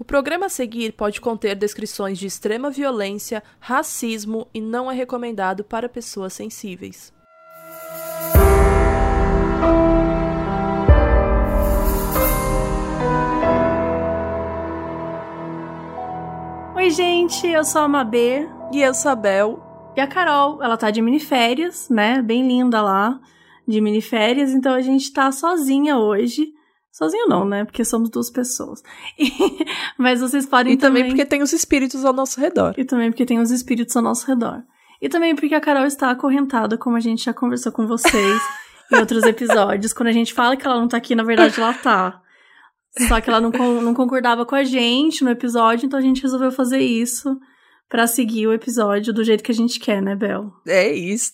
O programa a seguir pode conter descrições de extrema violência, racismo e não é recomendado para pessoas sensíveis. Oi, gente, eu sou a Mabê. E eu sou a Bel. E a Carol, ela tá de miniférias, né? Bem linda lá, de miniférias, então a gente tá sozinha hoje. Sozinho não, né? Porque somos duas pessoas. E, mas vocês podem e também... também porque tem os espíritos ao nosso redor. E também porque tem os espíritos ao nosso redor. E também porque a Carol está acorrentada, como a gente já conversou com vocês em outros episódios. Quando a gente fala que ela não tá aqui, na verdade ela tá. Só que ela não, não concordava com a gente no episódio, então a gente resolveu fazer isso para seguir o episódio do jeito que a gente quer, né, Bel? É isso.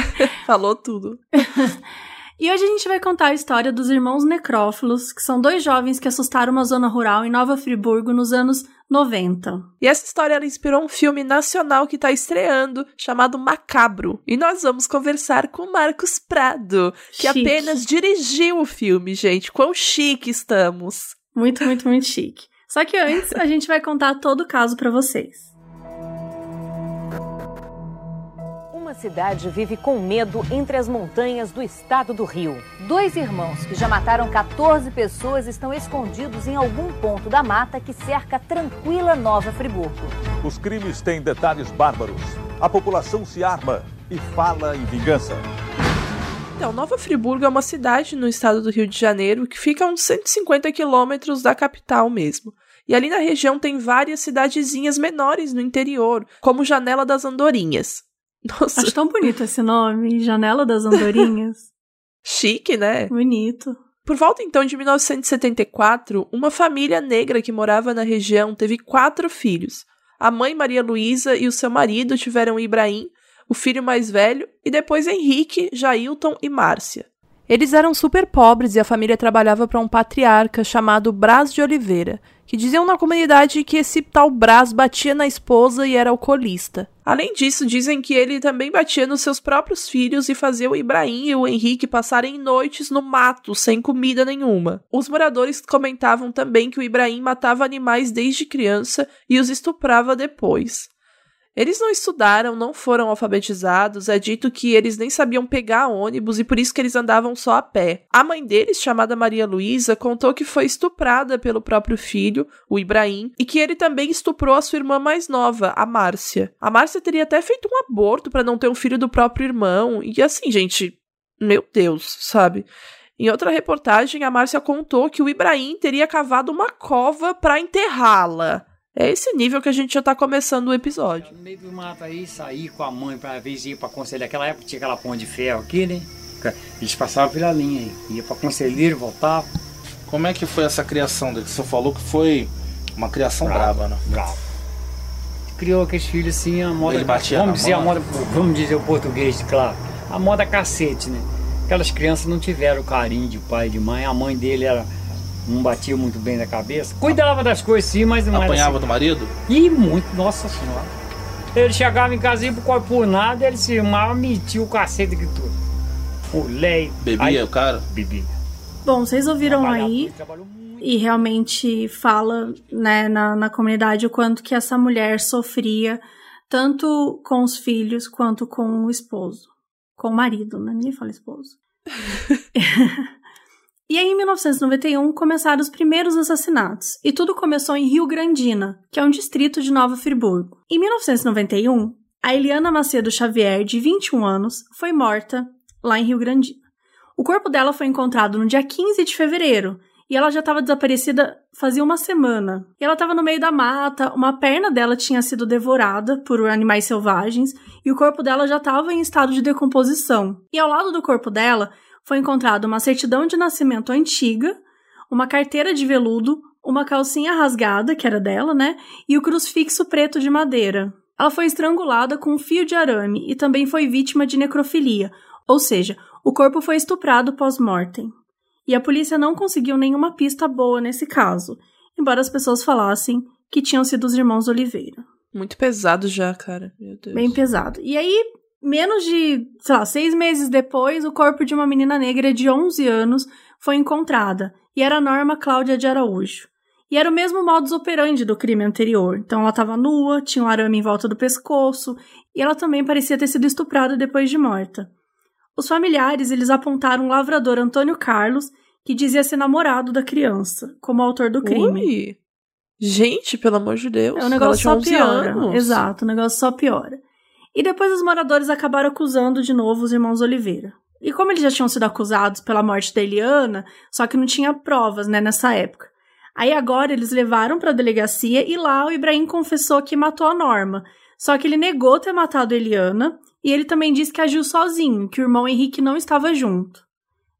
Falou tudo. E hoje a gente vai contar a história dos irmãos necrófilos, que são dois jovens que assustaram uma zona rural em Nova Friburgo nos anos 90. E essa história ela inspirou um filme nacional que está estreando, chamado Macabro. E nós vamos conversar com Marcos Prado, que chique. apenas dirigiu o filme, gente. Quão chique estamos! Muito, muito, muito chique. Só que antes a gente vai contar todo o caso para vocês. Cidade vive com medo entre as montanhas do estado do Rio. Dois irmãos que já mataram 14 pessoas estão escondidos em algum ponto da mata que cerca a tranquila Nova Friburgo. Os crimes têm detalhes bárbaros. A população se arma e fala em vingança. Então, Nova Friburgo é uma cidade no estado do Rio de Janeiro que fica a uns 150 quilômetros da capital mesmo. E ali na região tem várias cidadezinhas menores no interior, como Janela das Andorinhas. Nossa. Acho tão bonito esse nome, Janela das Andorinhas. Chique, né? Bonito. Por volta então de 1974, uma família negra que morava na região teve quatro filhos. A mãe Maria Luísa e o seu marido tiveram Ibrahim, o filho mais velho, e depois Henrique, Jailton e Márcia. Eles eram super pobres e a família trabalhava para um patriarca chamado Brás de Oliveira, que diziam na comunidade que esse tal Brás batia na esposa e era alcoolista. Além disso, dizem que ele também batia nos seus próprios filhos e fazia o Ibrahim e o Henrique passarem noites no mato, sem comida nenhuma. Os moradores comentavam também que o Ibrahim matava animais desde criança e os estuprava depois. Eles não estudaram, não foram alfabetizados, é dito que eles nem sabiam pegar ônibus e por isso que eles andavam só a pé. A mãe deles, chamada Maria Luísa, contou que foi estuprada pelo próprio filho, o Ibrahim, e que ele também estuprou a sua irmã mais nova, a Márcia. A Márcia teria até feito um aborto para não ter um filho do próprio irmão, e assim, gente, meu Deus, sabe? Em outra reportagem, a Márcia contou que o Ibrahim teria cavado uma cova para enterrá-la. É esse nível que a gente já tá começando o episódio. No meio do mato aí, sair com a mãe pra vez ir pra conselheiro. Naquela época tinha aquela ponte de ferro aqui, né? Eles passavam pela linha aí. Ia pra conselheiro, voltavam. Como é que foi essa criação dele? Você falou que foi uma criação brava, brava né? Brava. Criou aqueles filhos assim, a moda. Ele batia vamos dizer a moda, vamos dizer o português, claro. A moda cacete, né? Aquelas crianças não tiveram carinho de pai e de mãe. A mãe dele era não batia muito bem na cabeça. Cuidava das coisas sim, mas não Apanhava assim. do marido? E muito, nossa senhora. Ele chegava em casa e por, por nada, ele se armava, metia o cacete que tudo. Leite. Bebia aí, o cara? Bebia. Bom, vocês ouviram aí e realmente fala né, na, na comunidade o quanto que essa mulher sofria, tanto com os filhos quanto com o esposo. Com o marido, né? Ninguém fala esposo. E aí, em 1991, começaram os primeiros assassinatos, e tudo começou em Rio Grandina, que é um distrito de Nova Friburgo. Em 1991, a Eliana Macedo Xavier, de 21 anos, foi morta lá em Rio Grandina. O corpo dela foi encontrado no dia 15 de fevereiro, e ela já estava desaparecida fazia uma semana. E ela estava no meio da mata, uma perna dela tinha sido devorada por animais selvagens, e o corpo dela já estava em estado de decomposição. E ao lado do corpo dela foi encontrada uma certidão de nascimento antiga, uma carteira de veludo, uma calcinha rasgada, que era dela, né? E o crucifixo preto de madeira. Ela foi estrangulada com um fio de arame e também foi vítima de necrofilia, ou seja, o corpo foi estuprado pós-mortem. E a polícia não conseguiu nenhuma pista boa nesse caso, embora as pessoas falassem que tinham sido os irmãos Oliveira. Muito pesado já, cara. Bem pesado. E aí, menos de, sei lá, seis meses depois, o corpo de uma menina negra de 11 anos foi encontrada, e era Norma Cláudia de Araújo. E era o mesmo modus operandi do crime anterior. Então ela estava nua, tinha um arame em volta do pescoço, e ela também parecia ter sido estuprada depois de morta. Os familiares, eles apontaram o lavrador Antônio Carlos, que dizia ser namorado da criança, como autor do crime. Ui. Gente, pelo amor de Deus. É, o negócio só piora. Anos. Exato, o negócio só piora. E depois os moradores acabaram acusando de novo os irmãos Oliveira. E como eles já tinham sido acusados pela morte da Eliana, só que não tinha provas, né, nessa época. Aí agora eles levaram para a delegacia e lá o Ibrahim confessou que matou a Norma. Só que ele negou ter matado a Eliana e ele também disse que agiu sozinho, que o irmão Henrique não estava junto.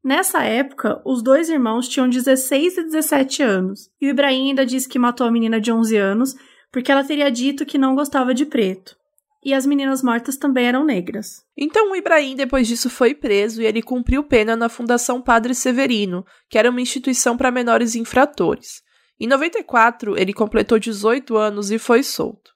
Nessa época, os dois irmãos tinham 16 e 17 anos, e o Ibrahim ainda disse que matou a menina de 11 anos porque ela teria dito que não gostava de preto. E as meninas mortas também eram negras. Então o Ibrahim, depois disso, foi preso e ele cumpriu pena na Fundação Padre Severino, que era uma instituição para menores infratores. Em 94, ele completou 18 anos e foi solto.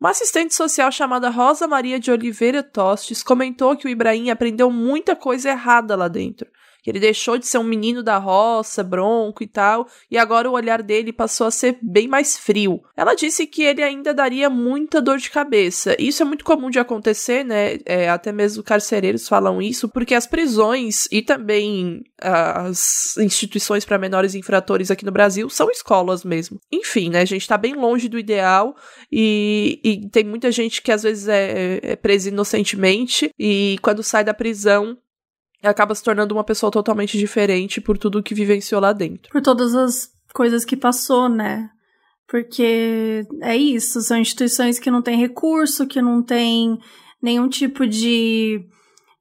Uma assistente social chamada Rosa Maria de Oliveira Tostes comentou que o Ibrahim aprendeu muita coisa errada lá dentro que ele deixou de ser um menino da roça, bronco e tal, e agora o olhar dele passou a ser bem mais frio. Ela disse que ele ainda daria muita dor de cabeça. Isso é muito comum de acontecer, né? É, até mesmo carcereiros falam isso, porque as prisões e também as instituições para menores infratores aqui no Brasil são escolas mesmo. Enfim, né? A gente tá bem longe do ideal e, e tem muita gente que às vezes é, é presa inocentemente e quando sai da prisão acaba se tornando uma pessoa totalmente diferente por tudo que vivenciou lá dentro. Por todas as coisas que passou, né? Porque é isso, são instituições que não têm recurso, que não têm nenhum tipo de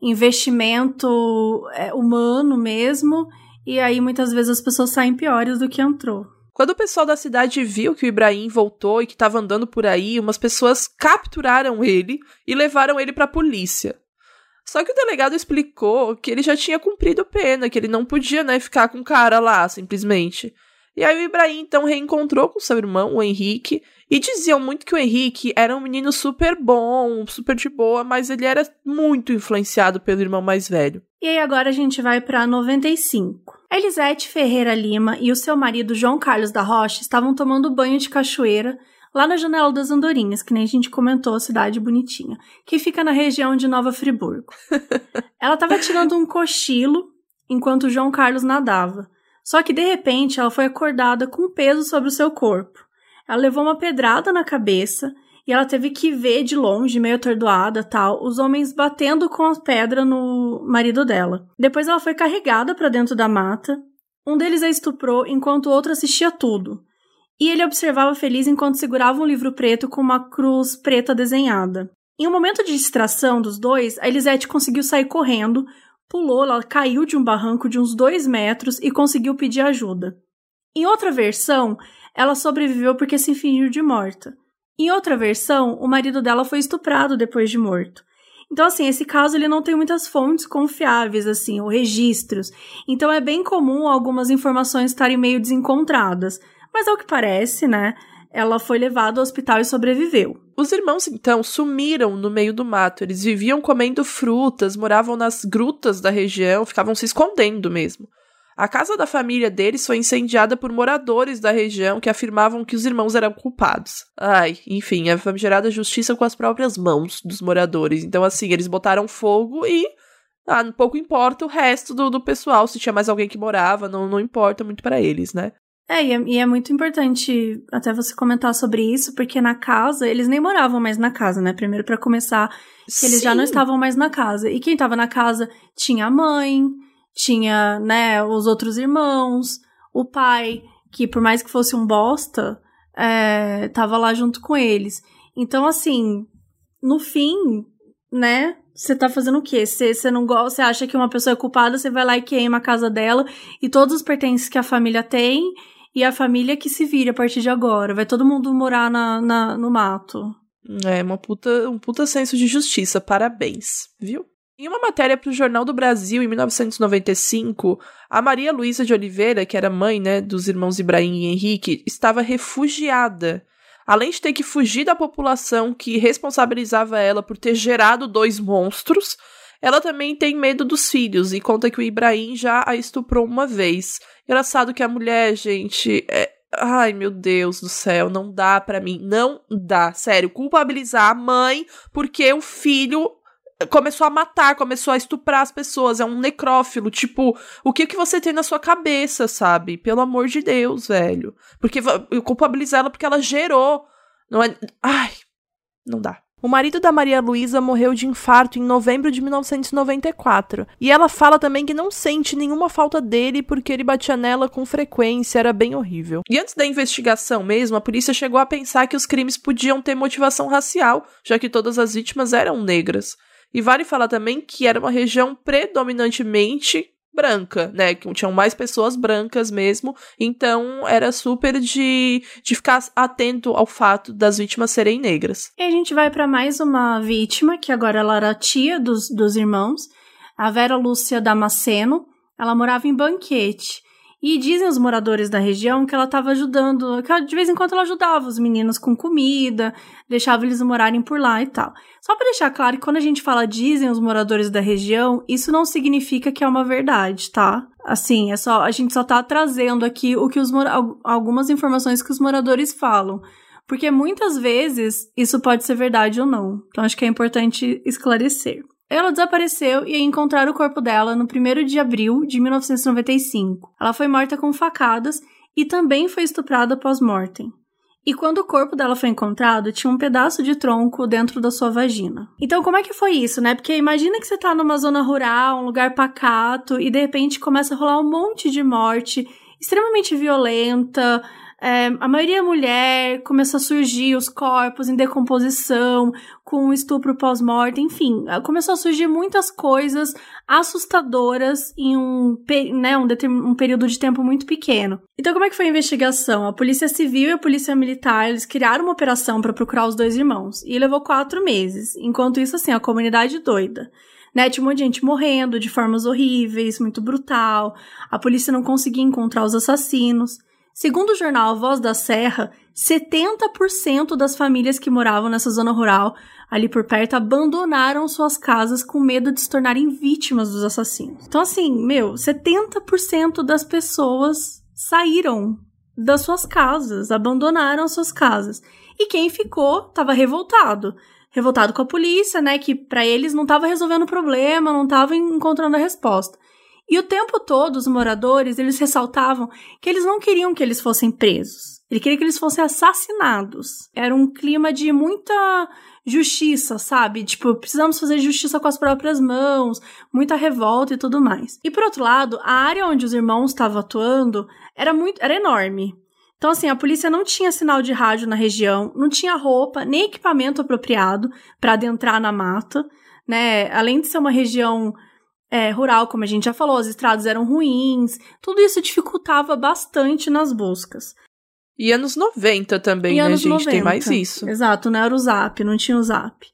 investimento é, humano mesmo, e aí muitas vezes as pessoas saem piores do que entrou. Quando o pessoal da cidade viu que o Ibrahim voltou e que estava andando por aí, umas pessoas capturaram ele e levaram ele para a polícia. Só que o delegado explicou que ele já tinha cumprido pena, que ele não podia, né, ficar com o cara lá, simplesmente. E aí o Ibrahim então reencontrou com seu irmão, o Henrique, e diziam muito que o Henrique era um menino super bom, super de boa, mas ele era muito influenciado pelo irmão mais velho. E aí agora a gente vai para 95. Elisete Ferreira Lima e o seu marido João Carlos da Rocha estavam tomando banho de cachoeira lá na Janela das Andorinhas, que nem a gente comentou, a cidade bonitinha, que fica na região de Nova Friburgo. ela estava tirando um cochilo enquanto João Carlos nadava. Só que de repente ela foi acordada com peso sobre o seu corpo. Ela levou uma pedrada na cabeça e ela teve que ver de longe, meio atordoada, tal, os homens batendo com a pedra no marido dela. Depois ela foi carregada para dentro da mata. Um deles a estuprou enquanto o outro assistia tudo e ele observava feliz enquanto segurava um livro preto com uma cruz preta desenhada. Em um momento de distração dos dois, a Elisete conseguiu sair correndo, pulou, ela caiu de um barranco de uns dois metros e conseguiu pedir ajuda. Em outra versão, ela sobreviveu porque se fingiu de morta. Em outra versão, o marido dela foi estuprado depois de morto. Então, assim, esse caso ele não tem muitas fontes confiáveis, assim, ou registros. Então, é bem comum algumas informações estarem meio desencontradas. Mas ao que parece, né? Ela foi levada ao hospital e sobreviveu. Os irmãos, então, sumiram no meio do mato. Eles viviam comendo frutas, moravam nas grutas da região, ficavam se escondendo mesmo. A casa da família deles foi incendiada por moradores da região que afirmavam que os irmãos eram culpados. Ai, enfim, a famigerada justiça com as próprias mãos dos moradores. Então, assim, eles botaram fogo e. Ah, pouco importa o resto do, do pessoal, se tinha mais alguém que morava, não, não importa muito para eles, né? É e, é, e é muito importante até você comentar sobre isso, porque na casa, eles nem moravam mais na casa, né? Primeiro, para começar, que eles Sim. já não estavam mais na casa. E quem tava na casa tinha a mãe, tinha, né, os outros irmãos, o pai, que por mais que fosse um bosta, é, tava lá junto com eles. Então, assim, no fim, né, você tá fazendo o quê? Você não gosta, você acha que uma pessoa é culpada, você vai lá e queima a casa dela e todos os pertences que a família tem e a família que se vira a partir de agora. Vai todo mundo morar na, na no mato. É, uma puta, um puta senso de justiça. Parabéns, viu? Em uma matéria para o Jornal do Brasil, em 1995, a Maria Luísa de Oliveira, que era mãe né, dos irmãos Ibrahim e Henrique, estava refugiada. Além de ter que fugir da população que responsabilizava ela por ter gerado dois monstros, ela também tem medo dos filhos e conta que o Ibrahim já a estuprou uma vez. Engraçado que a mulher, gente, é, Ai, meu Deus do céu, não dá para mim, não dá, sério, culpabilizar a mãe porque o filho começou a matar, começou a estuprar as pessoas, é um necrófilo, tipo, o que que você tem na sua cabeça, sabe? Pelo amor de Deus, velho. Porque eu culpabilizar ela porque ela gerou, não é, ai, não dá. O marido da Maria Luísa morreu de infarto em novembro de 1994. E ela fala também que não sente nenhuma falta dele porque ele batia nela com frequência, era bem horrível. E antes da investigação mesmo, a polícia chegou a pensar que os crimes podiam ter motivação racial, já que todas as vítimas eram negras. E vale falar também que era uma região predominantemente branca, né? Que tinham mais pessoas brancas mesmo. Então era super de, de ficar atento ao fato das vítimas serem negras. E a gente vai para mais uma vítima, que agora ela era tia dos, dos irmãos, a Vera Lúcia Damasceno. Ela morava em Banquete. E dizem os moradores da região que ela estava ajudando, que ela, de vez em quando ela ajudava os meninos com comida, deixava eles morarem por lá e tal. Só para deixar claro que quando a gente fala dizem os moradores da região, isso não significa que é uma verdade, tá? Assim, é só a gente só tá trazendo aqui o que os algumas informações que os moradores falam. Porque muitas vezes isso pode ser verdade ou não. Então acho que é importante esclarecer. Ela desapareceu e encontraram o corpo dela no 1 de abril de 1995. Ela foi morta com facadas e também foi estuprada pós-mortem. E quando o corpo dela foi encontrado, tinha um pedaço de tronco dentro da sua vagina. Então, como é que foi isso, né? Porque imagina que você tá numa zona rural, um lugar pacato, e de repente começa a rolar um monte de morte extremamente violenta, é, a maioria é mulher, começou a surgir os corpos em decomposição, com estupro pós-morte, enfim, ah, começou a surgir muitas coisas assustadoras em um, né, um, um período de tempo muito pequeno. Então, como é que foi a investigação? A Polícia Civil e a Polícia Militar, eles criaram uma operação para procurar os dois irmãos, e levou quatro meses. Enquanto isso, assim, a comunidade doida né? Tinha um monte de gente morrendo de formas horríveis, muito brutal. A polícia não conseguia encontrar os assassinos. Segundo o jornal Voz da Serra, 70% das famílias que moravam nessa zona rural, ali por perto, abandonaram suas casas com medo de se tornarem vítimas dos assassinos. Então, assim, meu, 70% das pessoas saíram das suas casas, abandonaram suas casas. E quem ficou estava revoltado. Revoltado com a polícia, né? Que para eles não estava resolvendo o problema, não estava encontrando a resposta. E o tempo todo os moradores, eles ressaltavam que eles não queriam que eles fossem presos. Ele queria que eles fossem assassinados. Era um clima de muita justiça, sabe? Tipo, precisamos fazer justiça com as próprias mãos, muita revolta e tudo mais. E por outro lado, a área onde os irmãos estavam atuando era muito, era enorme. Então, assim, a polícia não tinha sinal de rádio na região, não tinha roupa nem equipamento apropriado para adentrar na mata, né? Além de ser uma região é, rural, como a gente já falou, as estradas eram ruins, tudo isso dificultava bastante nas buscas. E anos 90 também, e né, gente? 90. Tem mais isso. Exato, não era o zap, não tinha o zap.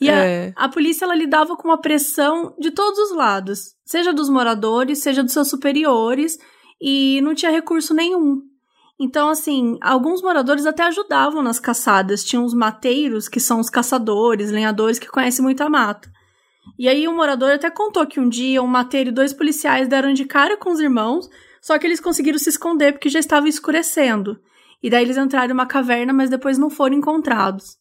E é. a, a polícia ela lidava com uma pressão de todos os lados, seja dos moradores, seja dos seus superiores, e não tinha recurso nenhum. Então, assim, alguns moradores até ajudavam nas caçadas. Tinham os mateiros, que são os caçadores, lenhadores que conhecem muito a mata. E aí o um morador até contou que um dia um mateiro e dois policiais deram de cara com os irmãos, só que eles conseguiram se esconder porque já estava escurecendo. E daí eles entraram em uma caverna, mas depois não foram encontrados.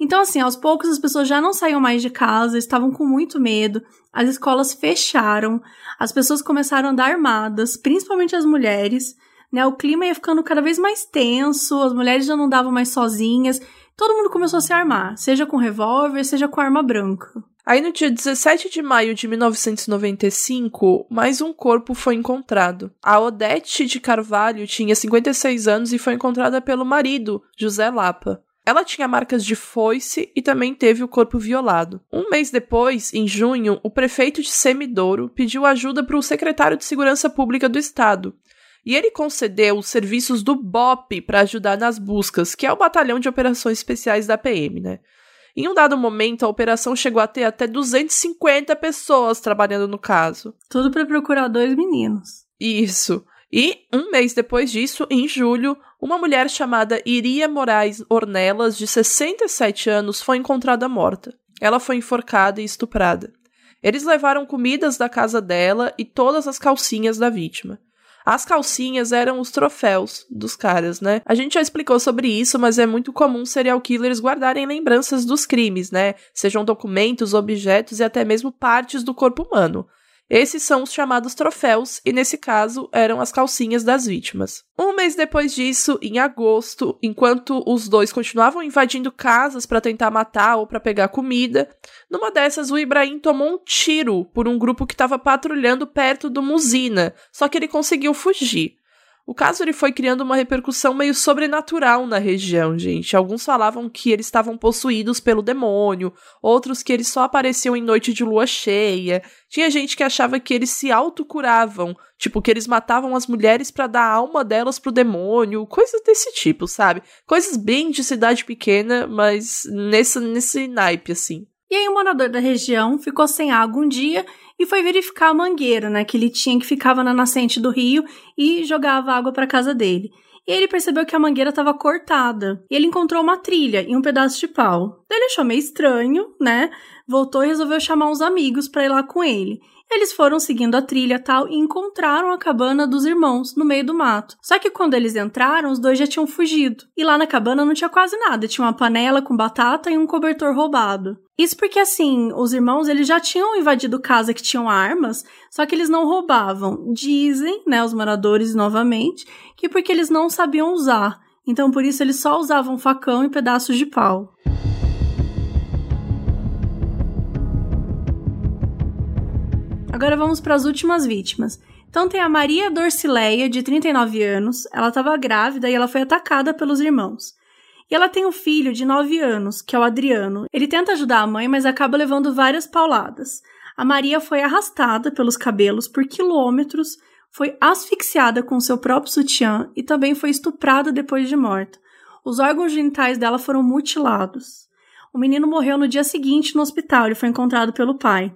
Então, assim, aos poucos as pessoas já não saíam mais de casa, estavam com muito medo, as escolas fecharam, as pessoas começaram a andar armadas, principalmente as mulheres, né? O clima ia ficando cada vez mais tenso, as mulheres já não andavam mais sozinhas, todo mundo começou a se armar, seja com revólver, seja com arma branca. Aí no dia 17 de maio de 1995, mais um corpo foi encontrado. A Odete de Carvalho tinha 56 anos e foi encontrada pelo marido, José Lapa. Ela tinha marcas de foice e também teve o corpo violado. Um mês depois, em junho, o prefeito de Semidouro pediu ajuda para o secretário de Segurança Pública do Estado. E ele concedeu os serviços do BOP para ajudar nas buscas, que é o Batalhão de Operações Especiais da PM, né? Em um dado momento, a operação chegou a ter até 250 pessoas trabalhando no caso. Tudo para procurar dois meninos. Isso. E um mês depois disso, em julho, uma mulher chamada Iria Moraes Ornelas, de 67 anos, foi encontrada morta. Ela foi enforcada e estuprada. Eles levaram comidas da casa dela e todas as calcinhas da vítima. As calcinhas eram os troféus dos caras, né? A gente já explicou sobre isso, mas é muito comum serial killers guardarem lembranças dos crimes, né? Sejam documentos, objetos e até mesmo partes do corpo humano. Esses são os chamados troféus, e nesse caso eram as calcinhas das vítimas. Um mês depois disso, em agosto, enquanto os dois continuavam invadindo casas para tentar matar ou para pegar comida, numa dessas o Ibrahim tomou um tiro por um grupo que estava patrulhando perto do Musina, só que ele conseguiu fugir. O caso ele foi criando uma repercussão meio sobrenatural na região, gente. Alguns falavam que eles estavam possuídos pelo demônio, outros que eles só apareciam em noite de lua cheia. Tinha gente que achava que eles se autocuravam, tipo que eles matavam as mulheres para dar a alma delas pro demônio, coisas desse tipo, sabe? Coisas bem de cidade pequena, mas nesse nesse naipe assim. E aí, um morador da região ficou sem água um dia e foi verificar a mangueira, né, que ele tinha que ficava na nascente do rio e jogava água para casa dele. E ele percebeu que a mangueira estava cortada. E ele encontrou uma trilha e um pedaço de pau. Ele achou meio estranho, né? Voltou e resolveu chamar uns amigos para ir lá com ele. Eles foram seguindo a trilha tal e encontraram a cabana dos irmãos no meio do mato. Só que quando eles entraram, os dois já tinham fugido. E lá na cabana não tinha quase nada, tinha uma panela com batata e um cobertor roubado. Isso porque assim, os irmãos eles já tinham invadido casa que tinham armas, só que eles não roubavam. Dizem, né, os moradores novamente, que porque eles não sabiam usar. Então por isso eles só usavam facão e pedaços de pau. Agora vamos para as últimas vítimas. Então tem a Maria Dorcileia, de 39 anos. Ela estava grávida e ela foi atacada pelos irmãos. E ela tem um filho de 9 anos, que é o Adriano. Ele tenta ajudar a mãe, mas acaba levando várias pauladas. A Maria foi arrastada pelos cabelos por quilômetros, foi asfixiada com seu próprio sutiã e também foi estuprada depois de morta. Os órgãos genitais dela foram mutilados. O menino morreu no dia seguinte no hospital e foi encontrado pelo pai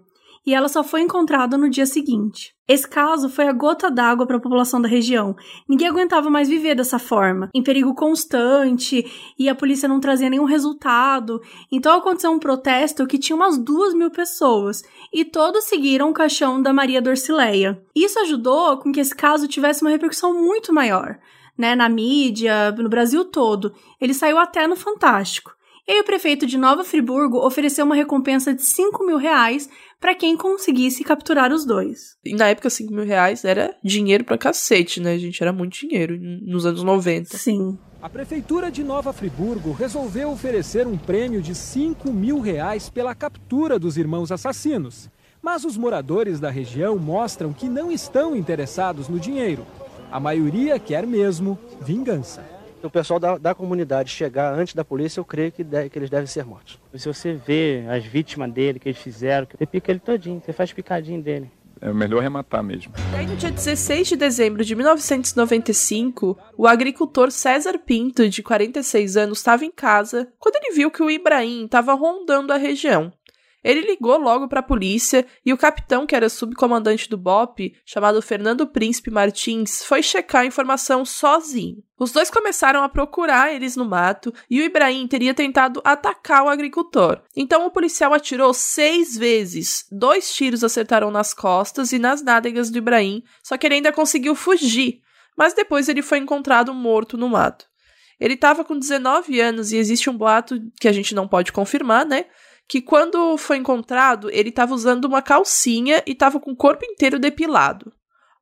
e ela só foi encontrada no dia seguinte. Esse caso foi a gota d'água para a população da região. Ninguém aguentava mais viver dessa forma, em perigo constante, e a polícia não trazia nenhum resultado. Então aconteceu um protesto que tinha umas duas mil pessoas, e todos seguiram o caixão da Maria Dorcileia. Isso ajudou com que esse caso tivesse uma repercussão muito maior, né, na mídia, no Brasil todo. Ele saiu até no Fantástico. E aí o prefeito de Nova Friburgo ofereceu uma recompensa de 5 mil reais para quem conseguisse capturar os dois. E na época, 5 mil reais era dinheiro pra cacete, né, gente? Era muito dinheiro nos anos 90. Sim. A Prefeitura de Nova Friburgo resolveu oferecer um prêmio de 5 mil reais pela captura dos irmãos assassinos. Mas os moradores da região mostram que não estão interessados no dinheiro. A maioria quer mesmo vingança o pessoal da, da comunidade chegar antes da polícia, eu creio que, que eles devem ser mortos. Se você vê as vítimas dele, que eles fizeram, você pica ele todinho, você faz picadinho dele. É melhor rematar mesmo. E aí, no dia 16 de dezembro de 1995, o agricultor César Pinto, de 46 anos, estava em casa quando ele viu que o Ibrahim estava rondando a região. Ele ligou logo para a polícia e o capitão, que era subcomandante do BOP, chamado Fernando Príncipe Martins, foi checar a informação sozinho. Os dois começaram a procurar eles no mato e o Ibrahim teria tentado atacar o agricultor. Então o policial atirou seis vezes. Dois tiros acertaram nas costas e nas nádegas do Ibrahim, só que ele ainda conseguiu fugir. Mas depois ele foi encontrado morto no mato. Ele estava com 19 anos e existe um boato que a gente não pode confirmar, né? Que quando foi encontrado, ele estava usando uma calcinha e estava com o corpo inteiro depilado.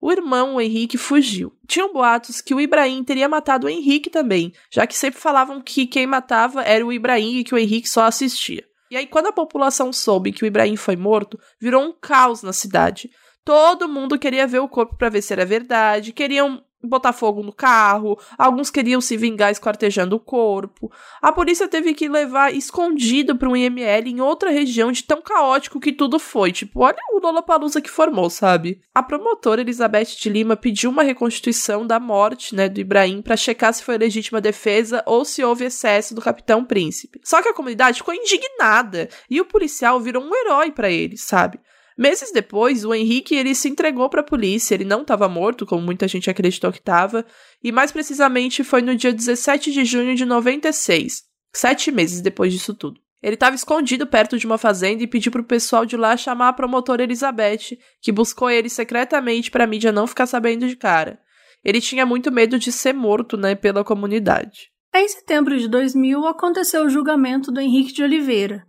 O irmão, o Henrique, fugiu. Tinham boatos que o Ibrahim teria matado o Henrique também, já que sempre falavam que quem matava era o Ibrahim e que o Henrique só assistia. E aí, quando a população soube que o Ibrahim foi morto, virou um caos na cidade. Todo mundo queria ver o corpo para ver se era verdade, queriam botar fogo no carro, alguns queriam se vingar esquartejando o corpo. A polícia teve que levar escondido para um IML em outra região de tão caótico que tudo foi. Tipo, olha o Lollapalooza que formou, sabe? A promotora Elizabeth de Lima pediu uma reconstituição da morte, né, do Ibrahim para checar se foi legítima defesa ou se houve excesso do capitão príncipe. Só que a comunidade ficou indignada e o policial virou um herói para eles, sabe? Meses depois, o Henrique ele se entregou para a polícia. Ele não estava morto, como muita gente acreditou que estava, e mais precisamente foi no dia 17 de junho de 96, sete meses depois disso tudo. Ele estava escondido perto de uma fazenda e pediu para o pessoal de lá chamar a promotora Elizabeth, que buscou ele secretamente para a mídia não ficar sabendo de cara. Ele tinha muito medo de ser morto, né, pela comunidade. Em setembro de 2000 aconteceu o julgamento do Henrique de Oliveira,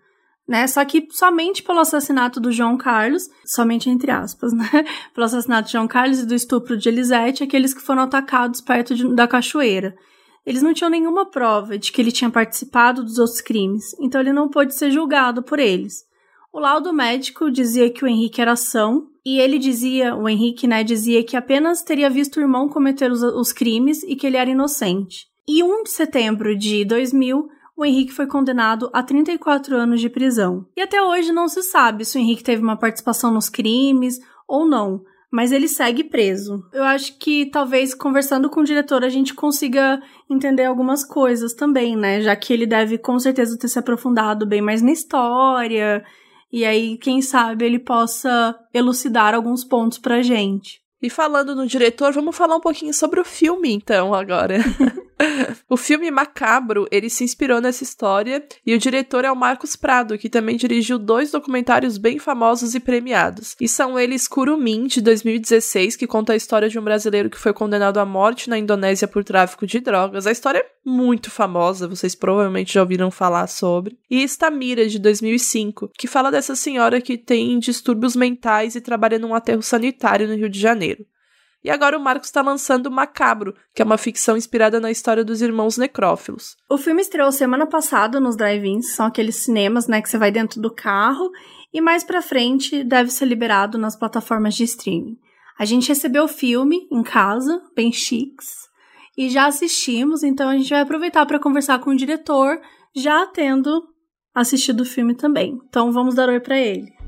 né? Só que somente pelo assassinato do João Carlos, somente entre aspas, né? Pelo assassinato de João Carlos e do estupro de Elisete, aqueles que foram atacados perto de, da cachoeira. Eles não tinham nenhuma prova de que ele tinha participado dos outros crimes, então ele não pôde ser julgado por eles. O laudo médico dizia que o Henrique era são, e ele dizia, o Henrique, né, dizia que apenas teria visto o irmão cometer os, os crimes e que ele era inocente. E 1 de setembro de 2000, o Henrique foi condenado a 34 anos de prisão. E até hoje não se sabe se o Henrique teve uma participação nos crimes ou não, mas ele segue preso. Eu acho que talvez conversando com o diretor a gente consiga entender algumas coisas também, né? Já que ele deve com certeza ter se aprofundado bem mais na história. E aí, quem sabe ele possa elucidar alguns pontos pra gente. E falando no diretor, vamos falar um pouquinho sobre o filme então agora. o filme Macabro, ele se inspirou nessa história e o diretor é o Marcos Prado, que também dirigiu dois documentários bem famosos e premiados. E são eles Curumim, de 2016, que conta a história de um brasileiro que foi condenado à morte na Indonésia por tráfico de drogas. A história é muito famosa, vocês provavelmente já ouviram falar sobre. E Estamira, de 2005, que fala dessa senhora que tem distúrbios mentais e trabalha num aterro sanitário no Rio de Janeiro. E agora o Marcos está lançando Macabro, que é uma ficção inspirada na história dos irmãos necrófilos. O filme estreou semana passada nos drive-ins, são aqueles cinemas, né, que você vai dentro do carro, e mais pra frente deve ser liberado nas plataformas de streaming. A gente recebeu o filme em casa, bem chiques, e já assistimos, então a gente vai aproveitar para conversar com o diretor, já tendo assistido o filme também. Então vamos dar oi para ele.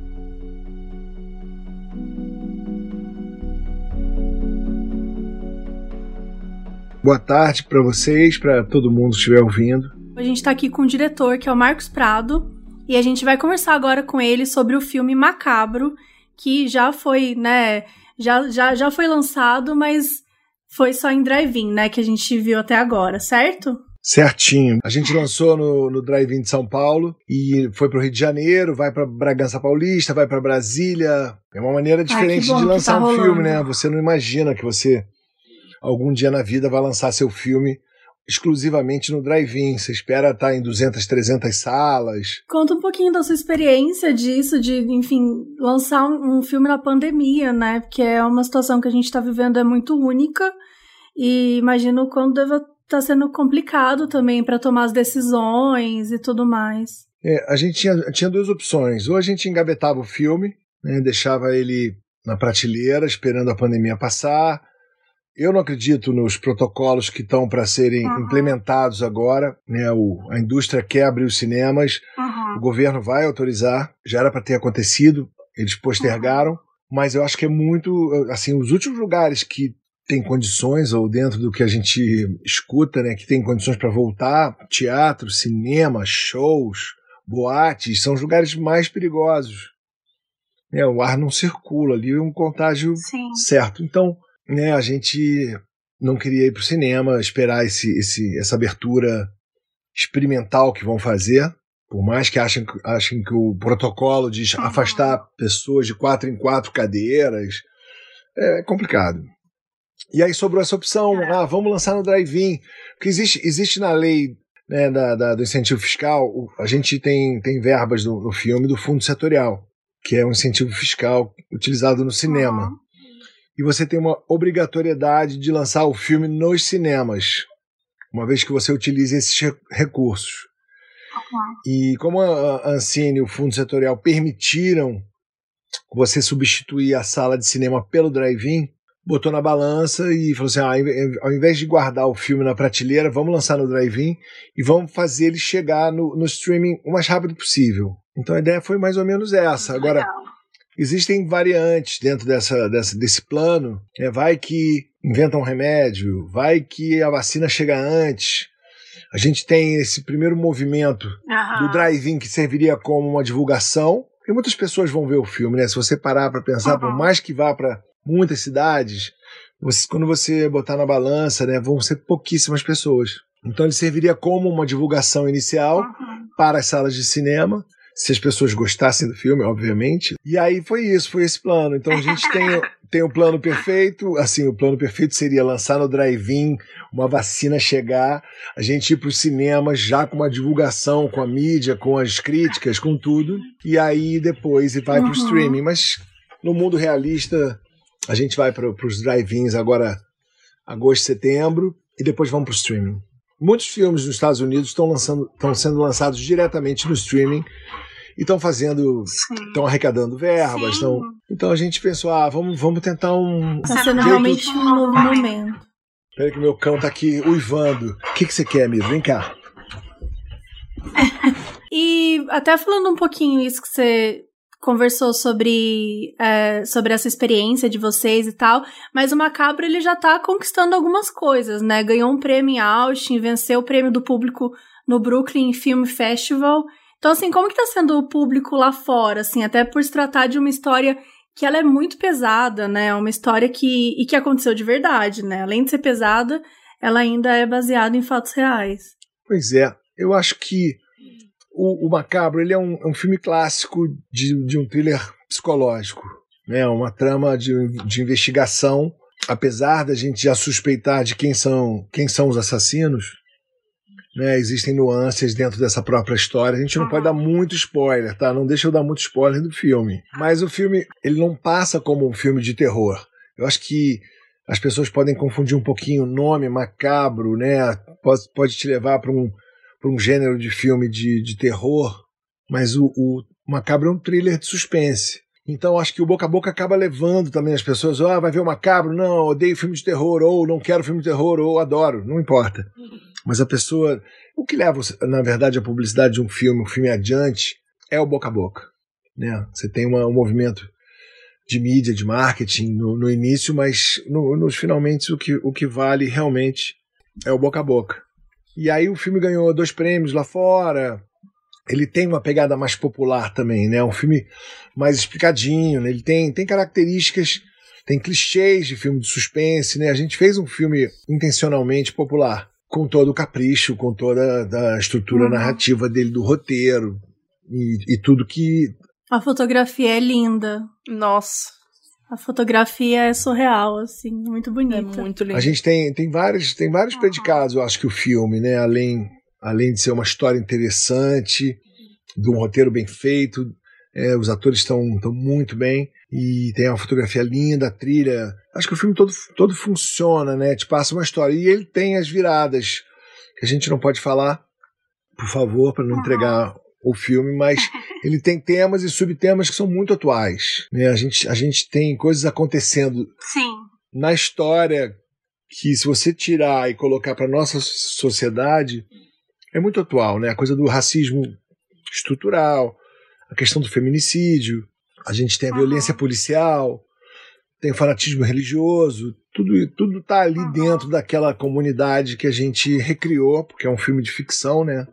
Boa tarde para vocês, para todo mundo que estiver ouvindo. A gente está aqui com o diretor, que é o Marcos Prado, e a gente vai conversar agora com ele sobre o filme Macabro, que já foi, né, já, já, já foi lançado, mas foi só em drive-in, né, que a gente viu até agora, certo? Certinho. A gente lançou no, no Drive-In de São Paulo e foi para o Rio de Janeiro, vai para Bragança Paulista, vai para Brasília. É uma maneira diferente Ai, de lançar tá um rolando. filme, né? Você não imagina que você algum dia na vida vai lançar seu filme exclusivamente no drive-in. Você espera estar em 200, 300 salas. Conta um pouquinho da sua experiência disso, de, enfim, lançar um, um filme na pandemia, né? Porque é uma situação que a gente está vivendo é muito única e imagino quando deve estar tá sendo complicado também para tomar as decisões e tudo mais. É, a gente tinha, tinha duas opções. Ou a gente engabetava o filme, né, deixava ele na prateleira esperando a pandemia passar, eu não acredito nos protocolos que estão para serem uhum. implementados agora. Né? O, a indústria quer abrir os cinemas, uhum. o governo vai autorizar, já era para ter acontecido, eles postergaram, uhum. mas eu acho que é muito. Assim, os últimos lugares que tem condições, ou dentro do que a gente escuta, né, que tem condições para voltar, teatro, cinema, shows, boates, são os lugares mais perigosos. É, o ar não circula ali, é um contágio Sim. certo. Então, né, a gente não queria ir para o cinema, esperar esse, esse, essa abertura experimental que vão fazer, por mais que achem, achem que o protocolo de afastar pessoas de quatro em quatro cadeiras é complicado. E aí sobrou essa opção, ah, vamos lançar no drive-in, porque existe, existe na lei né, da, da, do incentivo fiscal, a gente tem, tem verbas no, no filme do fundo setorial, que é um incentivo fiscal utilizado no cinema. Uhum e você tem uma obrigatoriedade de lançar o filme nos cinemas, uma vez que você utilize esses recursos. E como a Ancine e o Fundo Setorial permitiram você substituir a sala de cinema pelo drive-in, botou na balança e falou assim: ah, ao invés de guardar o filme na prateleira, vamos lançar no drive-in e vamos fazer ele chegar no, no streaming o mais rápido possível. Então a ideia foi mais ou menos essa. Agora, Legal. Existem variantes dentro dessa, dessa, desse plano. É, vai que inventa um remédio, vai que a vacina chega antes. A gente tem esse primeiro movimento do drive-in que serviria como uma divulgação. E muitas pessoas vão ver o filme, né? Se você parar para pensar, uhum. por mais que vá para muitas cidades, você, quando você botar na balança, né, vão ser pouquíssimas pessoas. Então ele serviria como uma divulgação inicial uhum. para as salas de cinema se as pessoas gostassem do filme, obviamente. E aí foi isso, foi esse plano. Então a gente tem, tem o plano perfeito, assim, o plano perfeito seria lançar no drive-in, uma vacina chegar, a gente ir para os cinemas já com uma divulgação, com a mídia, com as críticas, com tudo, e aí depois vai para o Uhum. streaming. Mas no mundo realista, a gente vai para os drive-ins agora, agosto, setembro, e depois vamos para o streaming. Muitos filmes nos Estados Unidos estão lançando, estão sendo lançados diretamente no streaming e estão fazendo, estão arrecadando verbas, estão. Então a gente pensou, ah, vamos, vamos tentar um. Tá sendo realmente um novo momento. Peraí que meu cão tá aqui uivando. O que, que você quer, amigo? Vem cá. E até falando um pouquinho isso que você conversou sobre, é, sobre essa experiência de vocês e tal, mas o Macabro ele já tá conquistando algumas coisas, né? Ganhou um prêmio em Austin, venceu o prêmio do público no Brooklyn Film Festival. Então, assim, como que tá sendo o público lá fora, assim, até por se tratar de uma história que ela é muito pesada, né? Uma história que e que aconteceu de verdade, né? Além de ser pesada, ela ainda é baseada em fatos reais. Pois é, eu acho que o, o Macabro ele é um, é um filme clássico de, de um thriller psicológico, né? Uma trama de, de investigação. Apesar da gente já suspeitar de quem são, quem são os assassinos, né? Existem nuances dentro dessa própria história. A gente não pode dar muito spoiler, tá? Não deixa eu dar muito spoiler do filme. Mas o filme ele não passa como um filme de terror. Eu acho que as pessoas podem confundir um pouquinho o nome macabro, né? Pode, pode te levar para um, pra um gênero de filme de, de terror, mas o, o macabro é um thriller de suspense. Então acho que o boca a boca acaba levando também as pessoas, ah, vai ver o macabro? Não, odeio filme de terror, ou não quero filme de terror, ou adoro, não importa. Mas a pessoa. O que leva, na verdade, a publicidade de um filme, um filme adiante, é o boca a boca. Né? Você tem uma, um movimento de mídia, de marketing no, no início, mas no, nos finalmente o que, o que vale realmente é o boca a boca. E aí o filme ganhou dois prêmios lá fora. Ele tem uma pegada mais popular também, né? Um filme mais explicadinho, né? Ele tem, tem características, tem clichês de filme de suspense, né? A gente fez um filme intencionalmente popular, com todo o capricho, com toda a estrutura Uhum. narrativa dele, do roteiro e, e tudo que A fotografia é linda. Nossa, A fotografia é surreal, assim, muito bonita. é muito lindo. A gente tem, tem vários, tem vários predicados, eu acho que o filme, né? Além, além de ser uma história interessante, de um roteiro bem feito, é, os atores estão estão muito bem e tem uma fotografia linda, a trilha. Acho que o filme todo, todo funciona, né? Te passa uma história. E ele tem as viradas, que a gente não pode falar, por favor, para não entregar o filme, mas ele tem temas e subtemas que são muito atuais. Né? A, gente, a gente tem coisas acontecendo Sim. na história que se você tirar e colocar para nossa sociedade é muito atual, né? A coisa do racismo estrutural, a questão do feminicídio, a gente tem a violência policial, tem o fanatismo religioso, tudo tudo tá ali dentro daquela comunidade que a gente recriou, porque é um filme de ficção, né?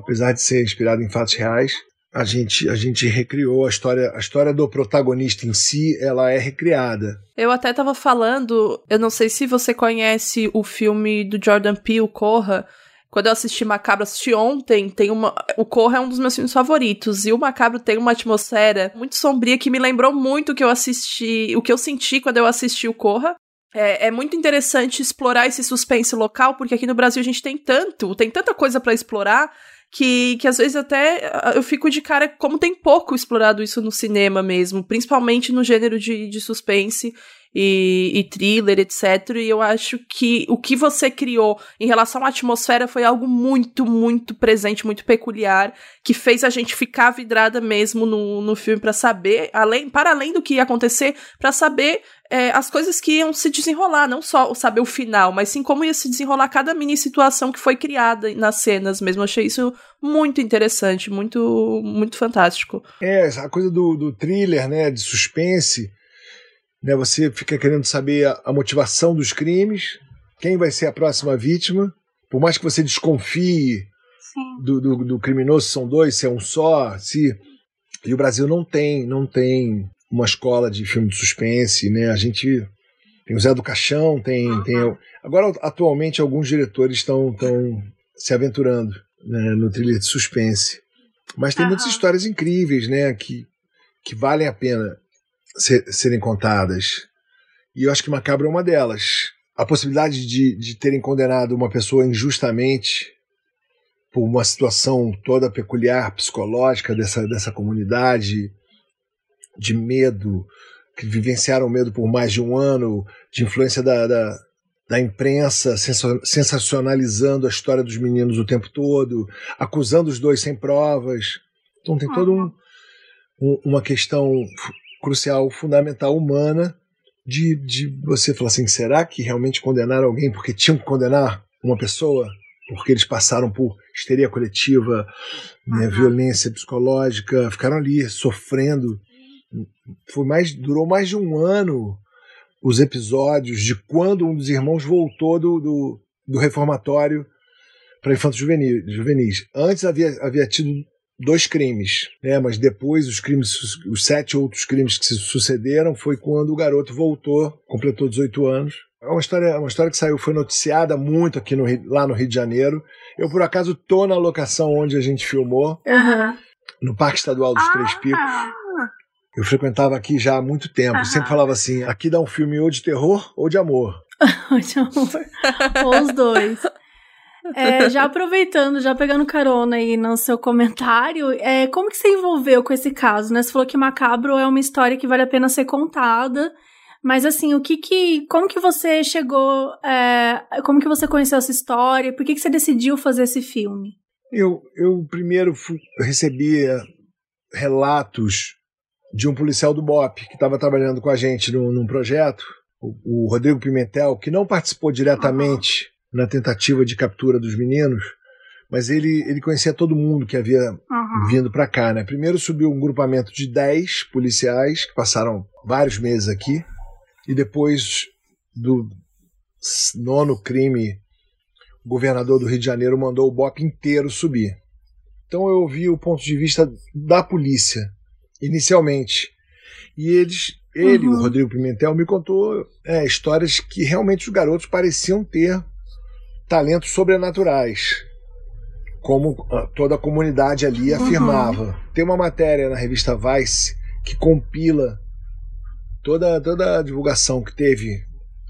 Apesar de ser inspirado em fatos reais, a gente a gente recriou a história, a história do protagonista em si, ela é recriada. Eu até tava falando, eu não sei se você conhece o filme do Jordan Peele, Corra. Quando eu assisti Macabro, assisti ontem, tem uma. O Corra é um dos meus filmes favoritos. E o Macabro tem uma atmosfera muito sombria que me lembrou muito o que eu assisti. O que eu senti quando eu assisti o Corra. É, é muito interessante explorar esse suspense local, porque aqui no Brasil a gente tem tanto, tem tanta coisa pra explorar que, que às vezes até ah, eu fico de cara como tem pouco explorado isso no cinema mesmo, principalmente no gênero de, de suspense e, e thriller, etc. E eu acho que o que você criou em relação à atmosfera foi algo muito, muito presente, muito peculiar, que fez a gente ficar vidrada mesmo no, no filme para saber, além, para além do que ia acontecer, para saber é, as coisas que iam se desenrolar, não só saber o final, mas sim como ia se desenrolar cada mini situação que foi criada nas cenas mesmo. Eu achei isso muito interessante, muito, muito fantástico. É, a coisa do, do thriller, né, de suspense, né, você fica querendo saber a, a motivação dos crimes, quem vai ser a próxima vítima, por mais que você desconfie do, do, do criminoso, se são dois, se é um só, se... E o Brasil não tem, não tem uma escola de filme de suspense, né, a gente... Tem o Zé do Caixão, tem... tem agora, atualmente, alguns diretores estão estão se aventurando né, no thriller de suspense. Mas tem muitas histórias incríveis, né, que, que valem a pena ser- serem contadas. E eu acho que Macabro é uma delas. A possibilidade de, de terem condenado uma pessoa injustamente por uma situação toda peculiar, psicológica dessa, dessa comunidade, de medo, que vivenciaram medo por mais de um ano, de influência da, da, da imprensa sensacionalizando a história dos meninos o tempo todo, acusando os dois sem provas. Então tem toda um, um, uma questão crucial, fundamental, humana, de, de você falar assim: será que realmente condenaram alguém porque tinham que condenar uma pessoa? Porque eles passaram por histeria coletiva, né, violência psicológica, ficaram ali sofrendo. Foi mais, durou mais de um ano os episódios de quando um dos irmãos voltou do, do, do reformatório para infantos juvenis, juvenis. Antes havia, havia tido dois crimes, né? Mas depois os crimes, os sete outros crimes que se sucederam foi quando o garoto voltou, completou 18 anos. É uma história, uma história que saiu, foi noticiada muito aqui no, lá no Rio de Janeiro. Eu por acaso tô na locação onde a gente filmou, uhum. no Parque Estadual dos ah. Três Picos. Eu frequentava aqui já há muito tempo. Uhum. Sempre falava assim: aqui dá um filme ou de terror ou de amor. ou de amor. ou os dois. É, já aproveitando, já pegando carona aí no seu comentário, é, como que você envolveu com esse caso, né? Você falou que Macabro é uma história que vale a pena ser contada, mas assim, o que que, como que você chegou, é, como que você conheceu essa história, por que que você decidiu fazer esse filme? Eu, eu primeiro fui, recebia relatos de um policial do BOP que estava trabalhando com a gente num, num projeto, o, o, Rodrigo Pimentel, que não participou diretamente na tentativa de captura dos meninos, mas ele, ele conhecia todo mundo que havia uhum. vindo para cá. Né? Primeiro subiu um grupamento de 10 policiais que passaram vários meses aqui, e depois do nono crime, o governador do Rio de Janeiro mandou o BOP inteiro subir. Então eu ouvi o ponto de vista da polícia inicialmente. E eles, ele, uhum. o Rodrigo Pimentel, me contou é, histórias que realmente os garotos pareciam ter talentos sobrenaturais, como ah, toda a comunidade ali uhum. afirmava. Tem uma matéria na revista Vice que compila toda, toda a divulgação que teve